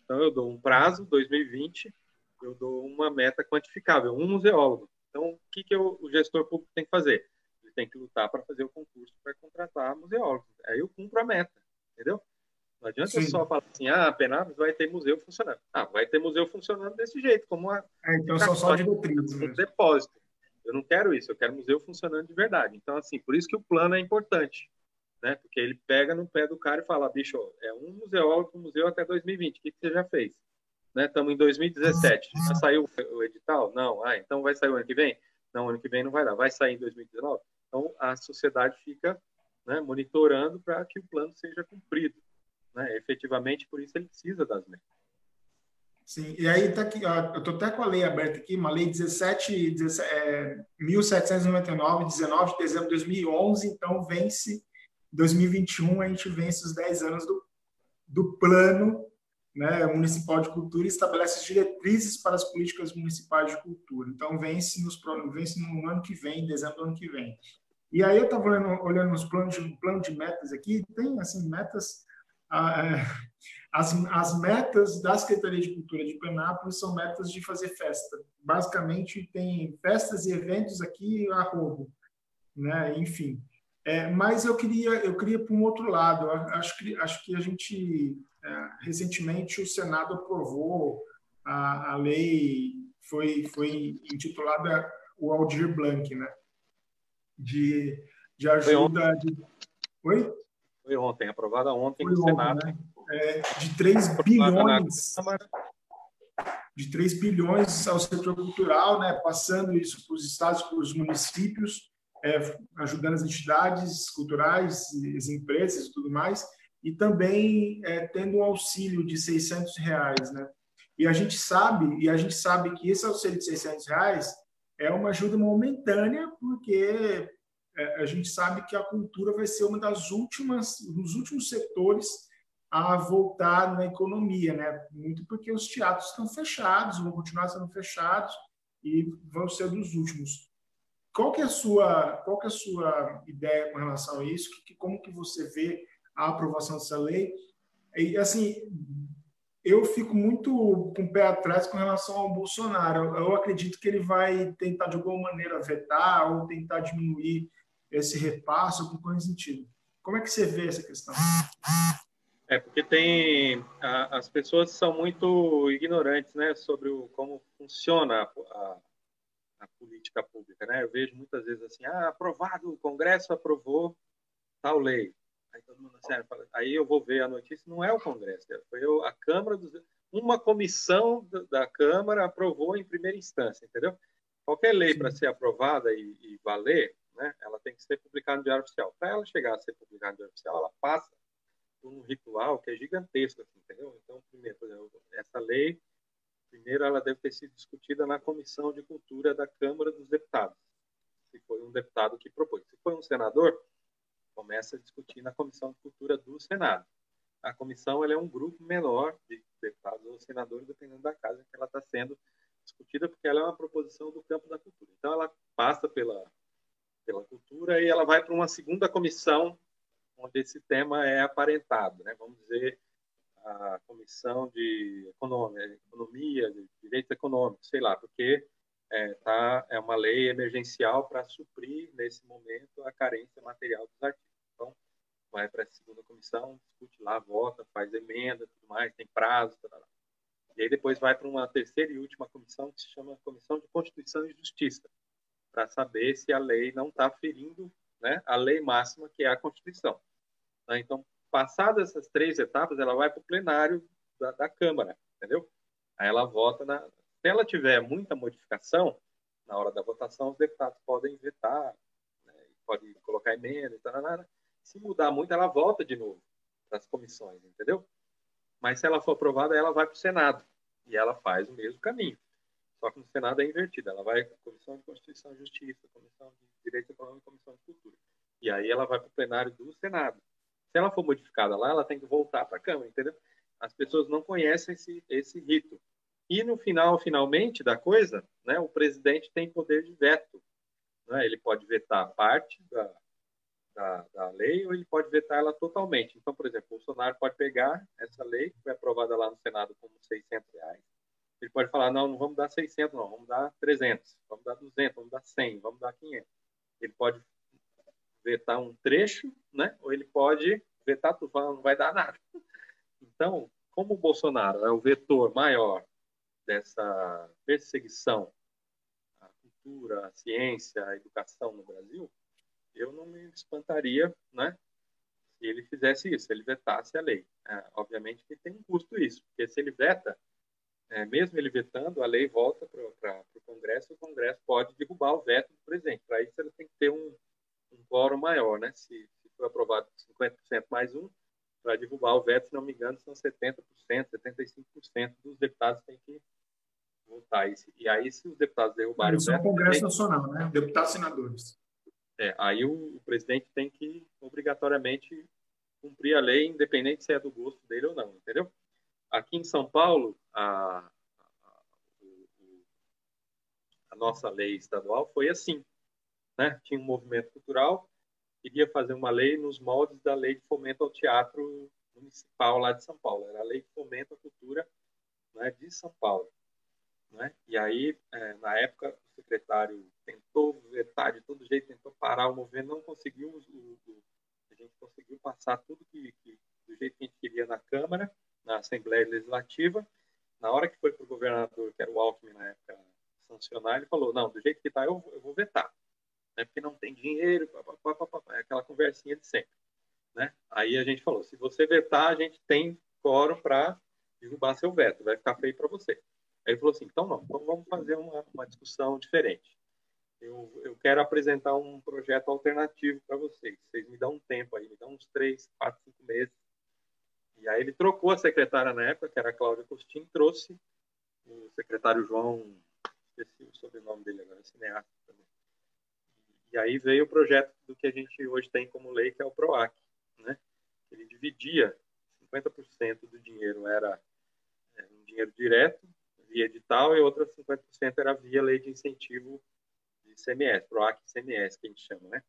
Então, eu dou um prazo, 2020, eu dou uma meta quantificável, um museólogo. Então, o que, que eu, o gestor público tem que fazer? Ele tem que lutar para fazer o concurso para contratar museólogos. Aí eu cumpro a meta, entendeu? Não adianta Sim. só falar assim, ah, Penápolis vai ter museu funcionando. Ah, vai ter museu funcionando desse jeito, como a... É, então são só diretrizes. Um depósito. Eu não quero isso, eu quero museu funcionando de verdade. Então, assim, por isso que o plano é importante, né? Porque ele pega no pé do cara e fala, bicho, é um museólogo museu até 2020, o que, que você já fez? Estamos né? em 2017, já saiu o edital? Não. Ah, então vai sair o ano que vem? Não, ano que vem não vai dar. Vai sair em 2019? Então, a sociedade fica né, monitorando para que o plano seja cumprido. Né? Efetivamente, por isso ele precisa das metas. Sim, e aí tá aqui, eu estou até com a lei aberta aqui, uma lei 17, 17 é, 1799, 19 de dezembro de 2011, então vence 2021, a gente vence os 10 anos do, do plano né, municipal de cultura e estabelece as diretrizes para as políticas municipais de cultura. Então vence, nos, vence no ano que vem, dezembro do ano que vem. E aí eu estava olhando, olhando os planos de, plano de metas aqui, tem assim metas as, as metas da Secretaria de Cultura de Penápolis são metas de fazer festa. Basicamente, tem festas e eventos aqui a roubo, né? Enfim. É, mas eu queria eu queria para um outro lado. Acho que acho que a gente é, recentemente o Senado aprovou a, a lei foi foi intitulada o Aldir Blanc, né? De de ajuda de Oi? Foi ontem, aprovada ontem Foi no ontem, Senado. Né? É, de 3 bilhões de 3 bilhões ao setor cultural, né, passando isso para os estados, para os municípios, é, ajudando as entidades culturais, as empresas e tudo mais, e também é, tendo um auxílio de 600 reais, né? E a gente sabe, e a gente sabe que esse auxílio de 600 reais é uma ajuda momentânea, porque a gente sabe que a cultura vai ser uma das últimas, dos últimos setores a voltar na economia, né? Muito porque os teatros estão fechados, vão continuar sendo fechados e vão ser dos últimos. Qual que é a sua, qual que é a sua ideia com relação a isso? Que, como que você vê a aprovação dessa lei? E assim, eu fico muito com o pé atrás com relação ao Bolsonaro. Eu acredito que ele vai tentar de alguma maneira vetar ou tentar diminuir esse repasse, alguma coisa nesse sentido. Como é que você vê essa questão? É, porque tem... A, as pessoas são muito ignorantes, né, sobre o, como funciona a, a, a, política pública, né? Eu vejo muitas vezes assim, ah, aprovado, o Congresso aprovou tal lei. Aí todo mundo, sério, fala, aí eu vou ver a notícia, não é o Congresso, foi a Câmara dos... Uma comissão da Câmara aprovou em primeira instância, entendeu? Qualquer lei para ser aprovada e, e valer, né, ela tem que ser publicada no Diário Oficial. Para ela chegar a ser publicada no Diário Oficial, ela passa por um ritual que é gigantesco, assim, entendeu? Então, primeiro, exemplo, essa lei, primeiro, ela deve ter sido discutida na Comissão de Cultura da Câmara dos Deputados, se foi um deputado que propôs. Se foi um senador, começa a discutir na Comissão de Cultura do Senado. A comissão é um grupo menor de deputados ou senadores, dependendo da casa que ela está sendo discutida, porque ela é uma proposição do campo da cultura. Então, ela passa pela pela cultura e ela vai para uma segunda comissão onde esse tema é aparentado, né? Vamos dizer a comissão de economia, economia de direitos econômicos, sei lá, porque é, tá, é uma lei emergencial para suprir nesse momento a carência material dos artigos. Então, vai para a segunda comissão, discute lá, vota, faz emenda, tudo mais, tem prazo, tal, e aí depois vai para uma terceira e última comissão que se chama Comissão de Constituição e Justiça, para saber se a lei não está ferindo né, a lei máxima, que é a Constituição. Tá? Então, passadas essas três etapas, ela vai para o plenário da, da, Câmara, entendeu? Aí ela vota na. Se ela tiver muita modificação, na hora da votação, os deputados podem vetar, né, pode colocar emenda e tal. Se mudar muito, ela volta de novo para as comissões, entendeu? Mas se ela for aprovada, ela vai para o Senado e ela faz o mesmo caminho. Só que no Senado é invertida. Ela vai para a Comissão de Constituição e Justiça, Comissão de Direito Econômico e Comissão de Cultura. E aí ela vai para o plenário do Senado. Se ela for modificada lá, ela tem que voltar para a Câmara, entendeu? As pessoas não conhecem esse, esse rito. E no final, finalmente da coisa, né, o presidente tem poder de veto. Né? Ele pode vetar parte da, da, da, lei ou ele pode vetar ela totalmente. Então, por exemplo, o Bolsonaro pode pegar essa lei, que foi aprovada lá no Senado como 600 reais, ele pode falar, não, não vamos dar 600, não, vamos dar 300, vamos dar 200, vamos dar 100, vamos dar 500. Ele pode vetar um trecho, né? Ou ele pode vetar tudo, não vai dar nada. Então, como o Bolsonaro é o vetor maior dessa perseguição à cultura, à ciência, à educação no Brasil, eu não me espantaria, né, se ele fizesse isso, se ele vetasse a lei. É, obviamente que tem um custo isso, porque se ele veta, é, mesmo ele vetando, a lei volta para o Congresso, o Congresso pode derrubar o veto do presidente. Para isso, ele tem que ter um, um quórum maior, né? Se, se for aprovado 50% mais um, para derrubar o veto, se não me engano, são 70%, 75% dos deputados têm que votar. E aí, se os deputados derrubarem Isso o veto... Isso é o Congresso Nacional, né? Deputados e senadores. É, aí o, o, presidente tem que, obrigatoriamente, cumprir a lei, independente se é do gosto dele ou não, entendeu? Aqui em São Paulo, a, a, a nossa lei estadual foi assim, né? Tinha um movimento cultural, queria fazer uma lei nos moldes da lei de fomento ao teatro municipal lá de São Paulo. Era a lei de fomento à cultura né, de São Paulo. Né? E aí, é, na época, o secretário tentou vetar de todo jeito, tentou parar o movimento, não conseguiu. O, o, a gente conseguiu passar tudo que, que, do jeito que a gente queria na Câmara, na Assembleia Legislativa. Na hora que foi para o governador, que era o Alckmin na época, sancionar, ele falou: não, do jeito que está, eu, eu, vou vetar. Né? Porque não tem dinheiro, pá, pá, pá, é aquela conversinha de sempre. Né? Aí a gente falou: se você vetar, a gente tem quórum para derrubar seu veto, vai ficar feio para você. Aí ele falou assim: então não, então vamos fazer uma, uma discussão diferente. Eu, eu, quero apresentar um projeto alternativo para vocês. Vocês me dão um tempo aí, me dão uns três, quatro, cinco meses. E aí ele trocou a secretária na época, que era a Cláudia Costin, trouxe o secretário João, esqueci o sobrenome dele agora, cineasta também. E aí veio o projeto do que a gente hoje tem como lei, que é o PROAC. Né? Ele dividia 50% do dinheiro era é, um dinheiro direto via edital e outras 50% era via lei de incentivo de CMS, PROAC CMS, que a gente chama, né?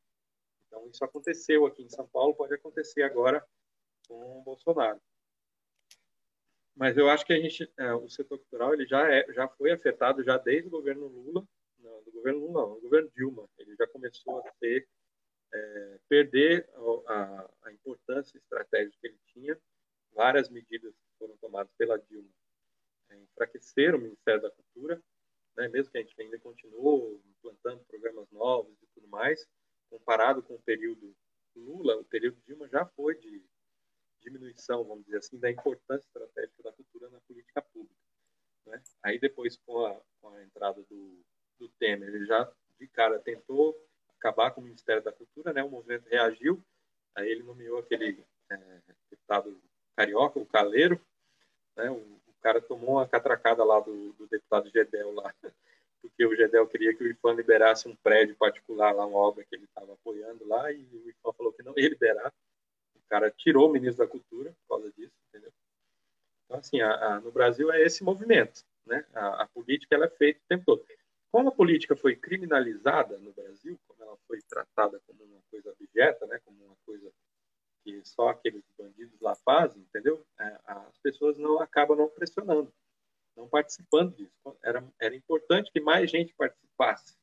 Então, isso aconteceu aqui em São Paulo, pode acontecer agora com o Bolsonaro. Mas eu acho que a gente, é, o setor cultural ele já, é, já foi afetado já desde o governo Lula, não, do governo Lula não, do governo Dilma. Ele já começou a ter, é, perder a, a importância estratégica que ele tinha. Várias medidas foram tomadas pela Dilma enfraquecer o Ministério da Cultura, né, mesmo que a gente ainda continue implantando programas novos e tudo mais, comparado com o período Lula, o período Dilma já foi de diminuição, vamos dizer assim, da importância estratégica da cultura na política pública. Né? Aí depois, com a, com a entrada do, do Temer, ele já de cara tentou acabar com o Ministério da Cultura, né? o movimento reagiu, aí ele nomeou aquele é, deputado carioca, o Caleiro, né? o cara tomou uma catracada lá do, do deputado Gedel lá, porque o Gedel queria que o IFAM liberasse um prédio particular lá, uma obra que ele estava apoiando lá, e o IFAM falou que não ia liberar. Cara tirou o ministro da Cultura por causa disso, entendeu? Então, assim, a, a, no Brasil é esse movimento, né? A, a, política ela é feita o tempo todo. Como a política foi criminalizada no Brasil, como ela foi tratada como uma coisa abjeta, né? Como uma coisa que só aqueles bandidos lá fazem, entendeu? É, as pessoas não acabam não pressionando, não participando disso. Era, era importante que mais gente participasse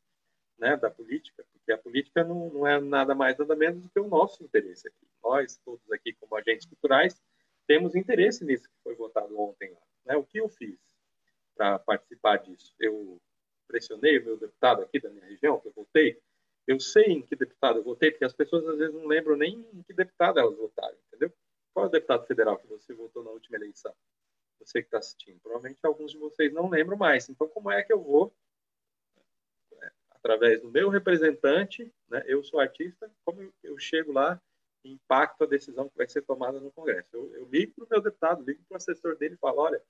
né, da política, porque a política não, não é nada mais, nada menos do que o nosso interesse aqui. Nós, todos aqui, como agentes culturais, temos interesse nisso que foi votado ontem lá. Né? O que eu fiz para participar disso? Eu pressionei o meu deputado aqui da minha região, que eu votei, eu sei em que deputado eu votei, porque as pessoas às vezes não lembram nem em que deputado elas votaram, entendeu? Qual é o deputado federal que você votou na última eleição? Você que está assistindo. Provavelmente alguns de vocês não lembram mais. Então, como é que eu vou, através do meu representante, né, eu sou artista, como eu, chego lá e impacto a decisão que vai ser tomada no Congresso? Eu, eu ligo para o meu deputado, ligo para o assessor dele e falo: olha,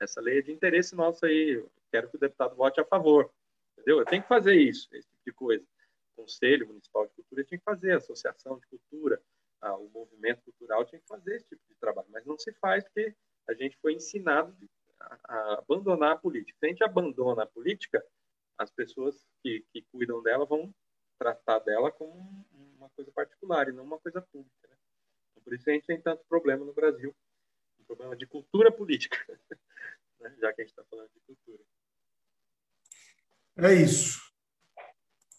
essa lei é de interesse nosso aí, quero que o deputado vote a favor. Entendeu? Eu tenho que fazer isso, esse tipo de coisa. Conselho Municipal de Cultura tinha que fazer, a Associação de Cultura, a, o movimento cultural tinha que fazer esse tipo de trabalho, mas não se faz porque a gente foi ensinado a, a abandonar a política. Se a gente abandona a política, as pessoas que, que cuidam dela vão tratar dela como uma coisa particular e não uma coisa pública. Né? Então, por isso a gente tem tanto problema no Brasil, um problema de cultura política, né? já que a gente está falando de cultura. É isso.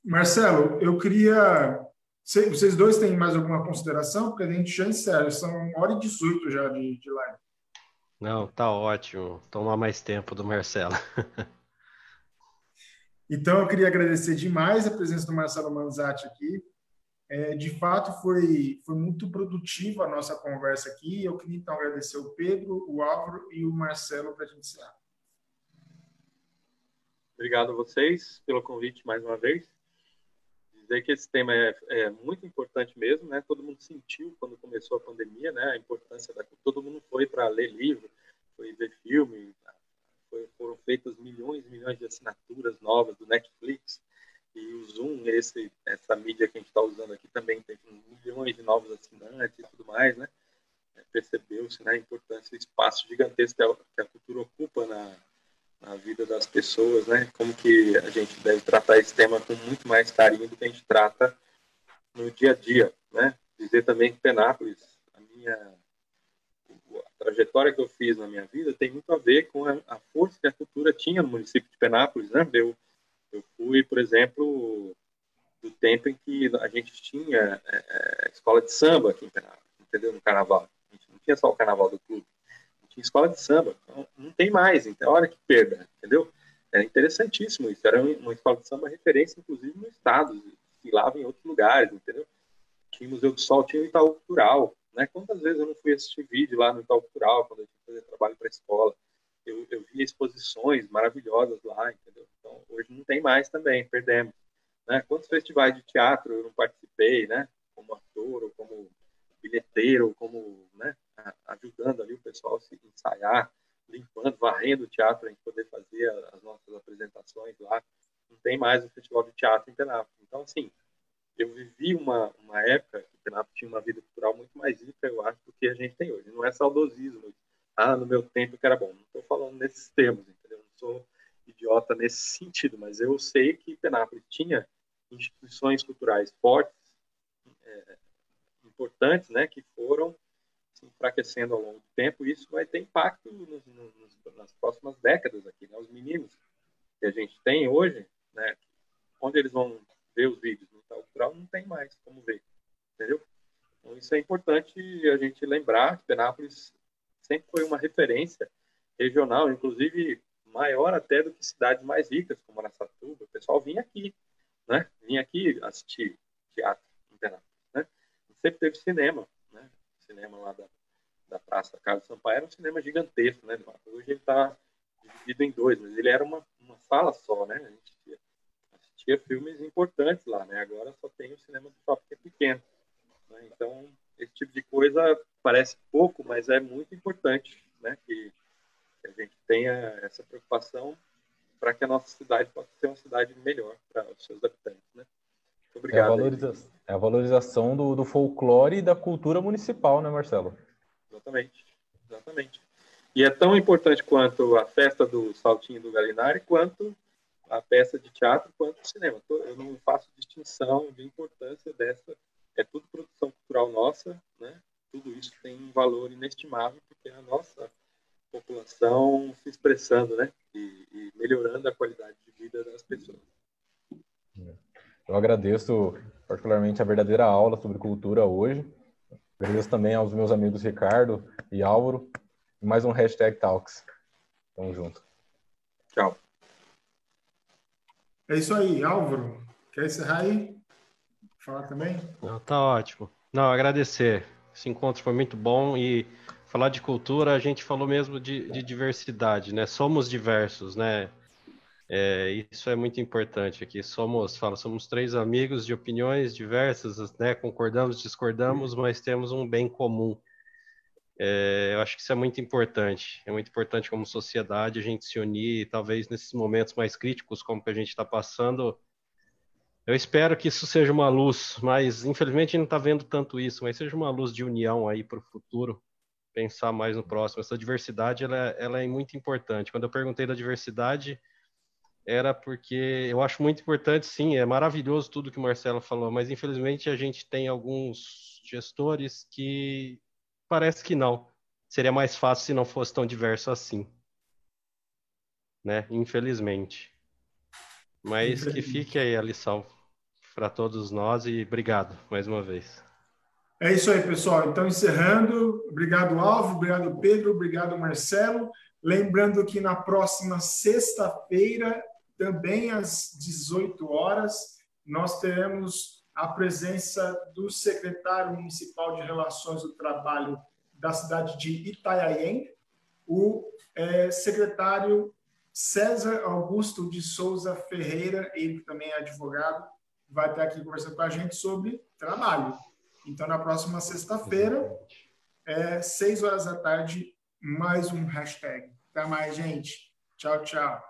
Marcelo, eu queria. Vocês dois têm mais alguma consideração? Porque a gente já encerra, são 1 hora e 18 já de, de live. Não, tá ótimo. Tomar mais tempo do Marcelo. então, eu queria agradecer demais a presença do Marcelo Manzatti aqui. É, de fato, foi, foi muito produtiva a nossa conversa aqui. Eu queria então agradecer o Pedro, o Álvaro e o Marcelo para a gente encerrar. Obrigado a vocês pelo convite mais uma vez. Dizer que esse tema é, é, muito importante mesmo, né? Todo mundo sentiu quando começou a pandemia, né? A importância da todo mundo foi para ler livro, foi ver filme, foi, foram feitas milhões e milhões de assinaturas novas do Netflix e o Zoom, esse essa mídia que a gente está usando aqui também tem milhões de novos assinantes e tudo mais, né? É, percebeu-se né, a importância, o espaço gigantesco que a cultura ocupa na na vida das pessoas, né? Como que a gente deve tratar esse tema com muito mais carinho do que a gente trata no dia a dia, né? Dizer também que Penápolis, a minha a trajetória que eu fiz na minha vida tem muito a ver com a, a força que a cultura tinha no município de Penápolis, né? Eu, eu fui, por exemplo, do tempo em que a gente tinha é, é escola de samba aqui em Penápolis, entendeu? No carnaval. A gente não tinha só o carnaval do clube tinha escola de samba. Então, não tem mais, então, hora que perda, entendeu? Era interessantíssimo isso. Era uma escola de samba referência, inclusive, no estado. Desfilava em outros lugares, entendeu? Tinha o Museu do Sol, tinha o Itaú Cultural. Né? Quantas vezes eu não fui assistir vídeo lá no Itaú Cultural, quando eu tinha que fazer trabalho para a escola? Eu, eu via exposições maravilhosas lá, entendeu? Então, hoje não tem mais também, perdemos. Né? Quantos festivais de teatro eu não participei, né? Como ator ou como bilheteiro, como né, ajudando ali o pessoal a se ensaiar, limpando, varrendo o teatro para a gente poder fazer as nossas apresentações lá. Não tem mais o festival de teatro em Penápolis. Então, assim, eu vivi uma, uma época que Penápolis tinha uma vida cultural muito mais rica, eu acho, do que a gente tem hoje. Não é saudosismo. Ah, no meu tempo que era bom. Não estou falando nesses termos, entendeu? Não sou idiota nesse sentido, mas eu sei que Penápolis tinha instituições culturais fortes, é, importantes, né, que foram se enfraquecendo ao longo do tempo, e isso vai ter impacto nos, nos, nas próximas décadas aqui. Né? Os meninos que a gente tem hoje, né, onde eles vão ver os vídeos no cultural, não tem mais como ver, entendeu? Então, isso é importante a gente lembrar que Penápolis sempre foi uma referência regional, inclusive maior até do que cidades mais ricas, como Araçatuba. O pessoal vinha aqui, né? Vinha aqui assistir teatro em Penápolis sempre teve cinema, né? O cinema lá da, da Praça Carlos Sampaio era um cinema gigantesco, né? Hoje ele está dividido em dois, mas ele era uma, uma sala só, né? A gente assistia filmes importantes lá, né? Agora só tem o cinema do shopping que é pequeno. Né? Então, esse tipo de coisa parece pouco, mas é muito importante, né? Que, a gente tenha essa preocupação para que a nossa cidade possa ser uma cidade melhor para os seus habitantes, né? obrigado. É a, valoriza... é a valorização do, do, folclore e da cultura municipal, né, Marcelo? Exatamente, exatamente. E é tão importante quanto a festa do Saltinho do Galinari, quanto a peça de teatro, quanto o cinema. Eu não faço distinção de importância dessa. É tudo produção cultural nossa, né? Tudo isso tem um valor inestimável, porque é a nossa população se expressando, né? E, e melhorando a qualidade de vida das pessoas. Eu agradeço particularmente a verdadeira aula sobre cultura hoje. Agradeço também aos meus amigos Ricardo e Álvaro. E mais um hashtag Talks. Tamo junto. Tchau. É isso aí, Álvaro. Quer encerrar aí? Falar também? Não, tá ótimo. Não, agradecer. Esse encontro foi muito bom e falar de cultura, a gente falou mesmo de, de diversidade, né? Somos diversos, né? É, isso é muito importante aqui. Somos, fala, somos três amigos de opiniões diversas, né? Concordamos, discordamos, mas temos um bem comum. É, eu acho que isso é muito importante. É muito importante como sociedade a gente se unir, e talvez nesses momentos mais críticos como que a gente está passando. Eu espero que isso seja uma luz, mas infelizmente a gente não está vendo tanto isso, mas seja uma luz de união aí para o futuro, pensar mais no próximo. Essa diversidade ela, ela é muito importante. Quando eu perguntei da diversidade, era porque eu acho muito importante, sim, é maravilhoso tudo que o Marcelo falou, mas infelizmente a gente tem alguns gestores que parece que não. Seria mais fácil se não fosse tão diverso assim. Né? Infelizmente. Mas que fique aí a lição para todos nós e obrigado mais uma vez. É isso aí, pessoal. Então, encerrando, obrigado, Alvo, obrigado, Pedro, obrigado, Marcelo. Lembrando que na próxima sexta-feira, também às 18 horas, nós teremos a presença do secretário municipal de Relações do Trabalho da cidade de Itanhaém, o é, secretário César Augusto de Souza Ferreira, ele também é advogado, vai estar aqui conversando com a gente sobre trabalho. Então, na próxima sexta-feira, é, seis horas da tarde, mais um hashtag. Até mais, gente. Tchau, tchau.